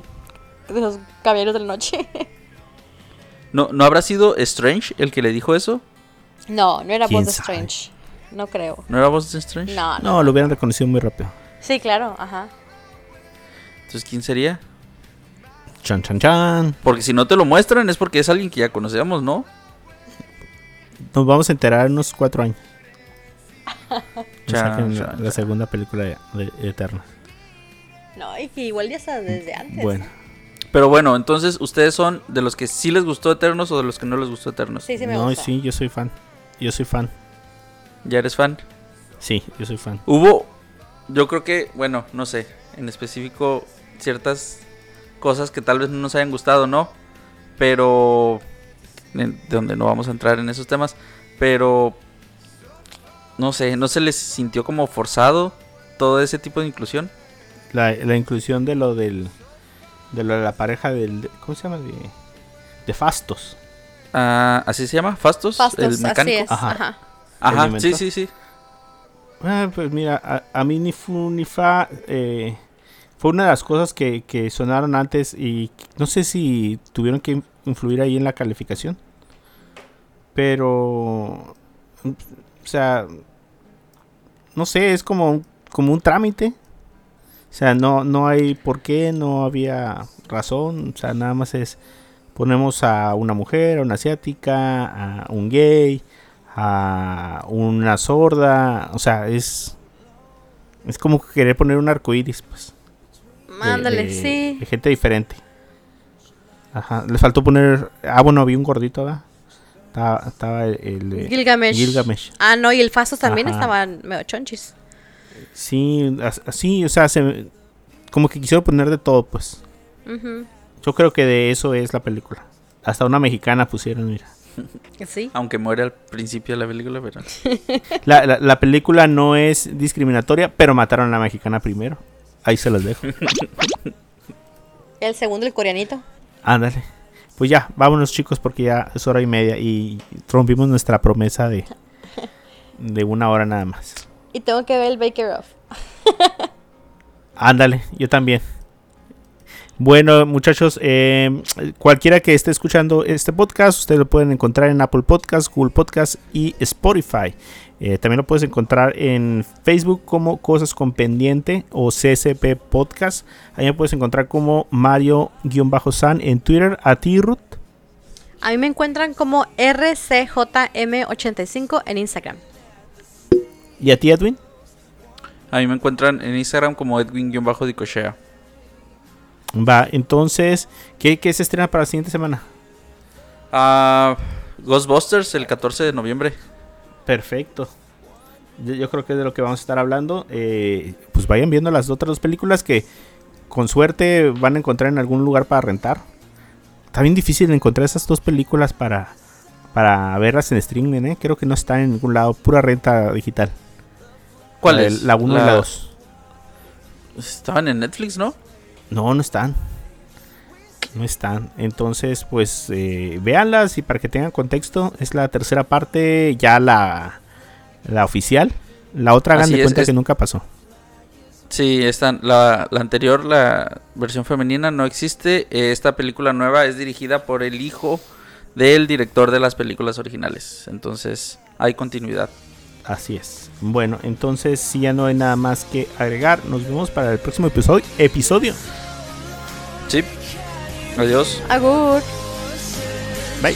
los caballeros de la noche. ¿No, ¿No habrá sido Strange el que le dijo eso? No, no era ¿Quién Voz de sabe? Strange. No creo. ¿No era voz de Strange? No, no. No, lo hubieran reconocido muy rápido. Sí, claro, ajá. Entonces, ¿quién sería? Chan, chan, chan. Porque si no te lo muestran es porque es alguien que ya conocemos, ¿no? Nos vamos a enterar en unos cuatro años. Chan, la, chan, la segunda película de, de Eterna. No, y que igual ya está desde antes. Bueno, Pero bueno, entonces, ¿ustedes son de los que sí les gustó Eternos o de los que no les gustó Eternos? Sí, sí me no, gusta. sí, yo soy fan. Yo soy fan. ¿Ya eres fan? Sí, yo soy fan. Hubo, yo creo que, bueno, no sé, en específico ciertas cosas que tal vez no nos hayan gustado, ¿no? Pero, de donde no vamos a entrar en esos temas, pero, no sé, ¿no se les sintió como forzado todo ese tipo de inclusión? La, la inclusión de lo del. De lo de la pareja del. ¿Cómo se llama? De, de Fastos. Ah, ¿Así se llama? ¿Fastos? Fastos, ¿El así mecánico? es. Ajá. Ajá. Ajá, ¿El sí, sí, sí. Ah, pues mira, a, a mí ni fu ni fa. eh, fue una de las cosas que, que sonaron antes y no sé si tuvieron que in- influir ahí en la calificación. Pero. O sea. No sé, es como, un- como un trámite. O sea, no, no hay por qué, no había razón. O sea, nada más es. Ponemos a una mujer, a una asiática, a un gay, a una sorda. O sea, es. Es como querer poner un arco iris, pues. de- Ándale, de- sí. de gente diferente. Ajá. Les faltó poner. Ah, bueno, había un gordito, ¿verdad? Estaba, estaba el. el de Gilgamesh. Gilgamesh. Ah, no, y el Fastos también Ajá. estaban medio chonchis. Sí, as- así, o sea, se, como que quisieron poner de todo, pues. Ujú. Yo creo que de eso es la película. Hasta una mexicana pusieron, mira. Sí. Aunque muere al principio de la película, pero... La, la- la película no es discriminatoria, pero mataron a la mexicana primero. Ahí se los dejo. El segundo, el coreanito. Ándale. Pues ya, vámonos chicos porque ya es hora y media y rompimos nuestra promesa de, de una hora nada más. Y tengo que ver el Baker Off. Ándale, yo también. Bueno, muchachos, eh, cualquiera que esté escuchando este podcast, ustedes lo pueden encontrar en Apple Podcast, Google Podcast y Spotify. Eh, también lo puedes encontrar en Facebook como Cosas con Pendiente o CSP Podcast. Ahí me puedes encontrar como Mario-San en Twitter. A ti, Ruth. A mí me encuentran como RCJM85 en Instagram. Y a ti, Edwin. A mí me encuentran en Instagram como Edwin-Dicochea. Va, entonces, ¿qué, qué se estrena para la siguiente semana? Ah, Ghostbusters el 14 de noviembre. Perfecto. Yo, yo creo que es de lo que vamos a estar hablando. Eh, pues vayan viendo las otras dos películas que con suerte van a encontrar en algún lugar para rentar. Está bien difícil encontrar esas dos películas para, para verlas en streaming, ¿eh? Creo que no están en ningún lado. Pura renta digital. ¿Cuál La es? La 1 y la 2. Estaban en Netflix, ¿no? No, no están. No están. Entonces, pues eh, véanlas y para que tengan contexto, es la tercera parte, ya la, la oficial. La otra hagan de cuenta es- que nunca pasó. Sí, están, la, la anterior, la versión femenina, no existe. Esta película nueva es dirigida por el hijo del director de las películas originales. Entonces, hay continuidad. Así es. Bueno, entonces si ya no hay nada más que agregar, nos vemos para el próximo episodio. episodio. Sí. Adiós. Agur. Bye.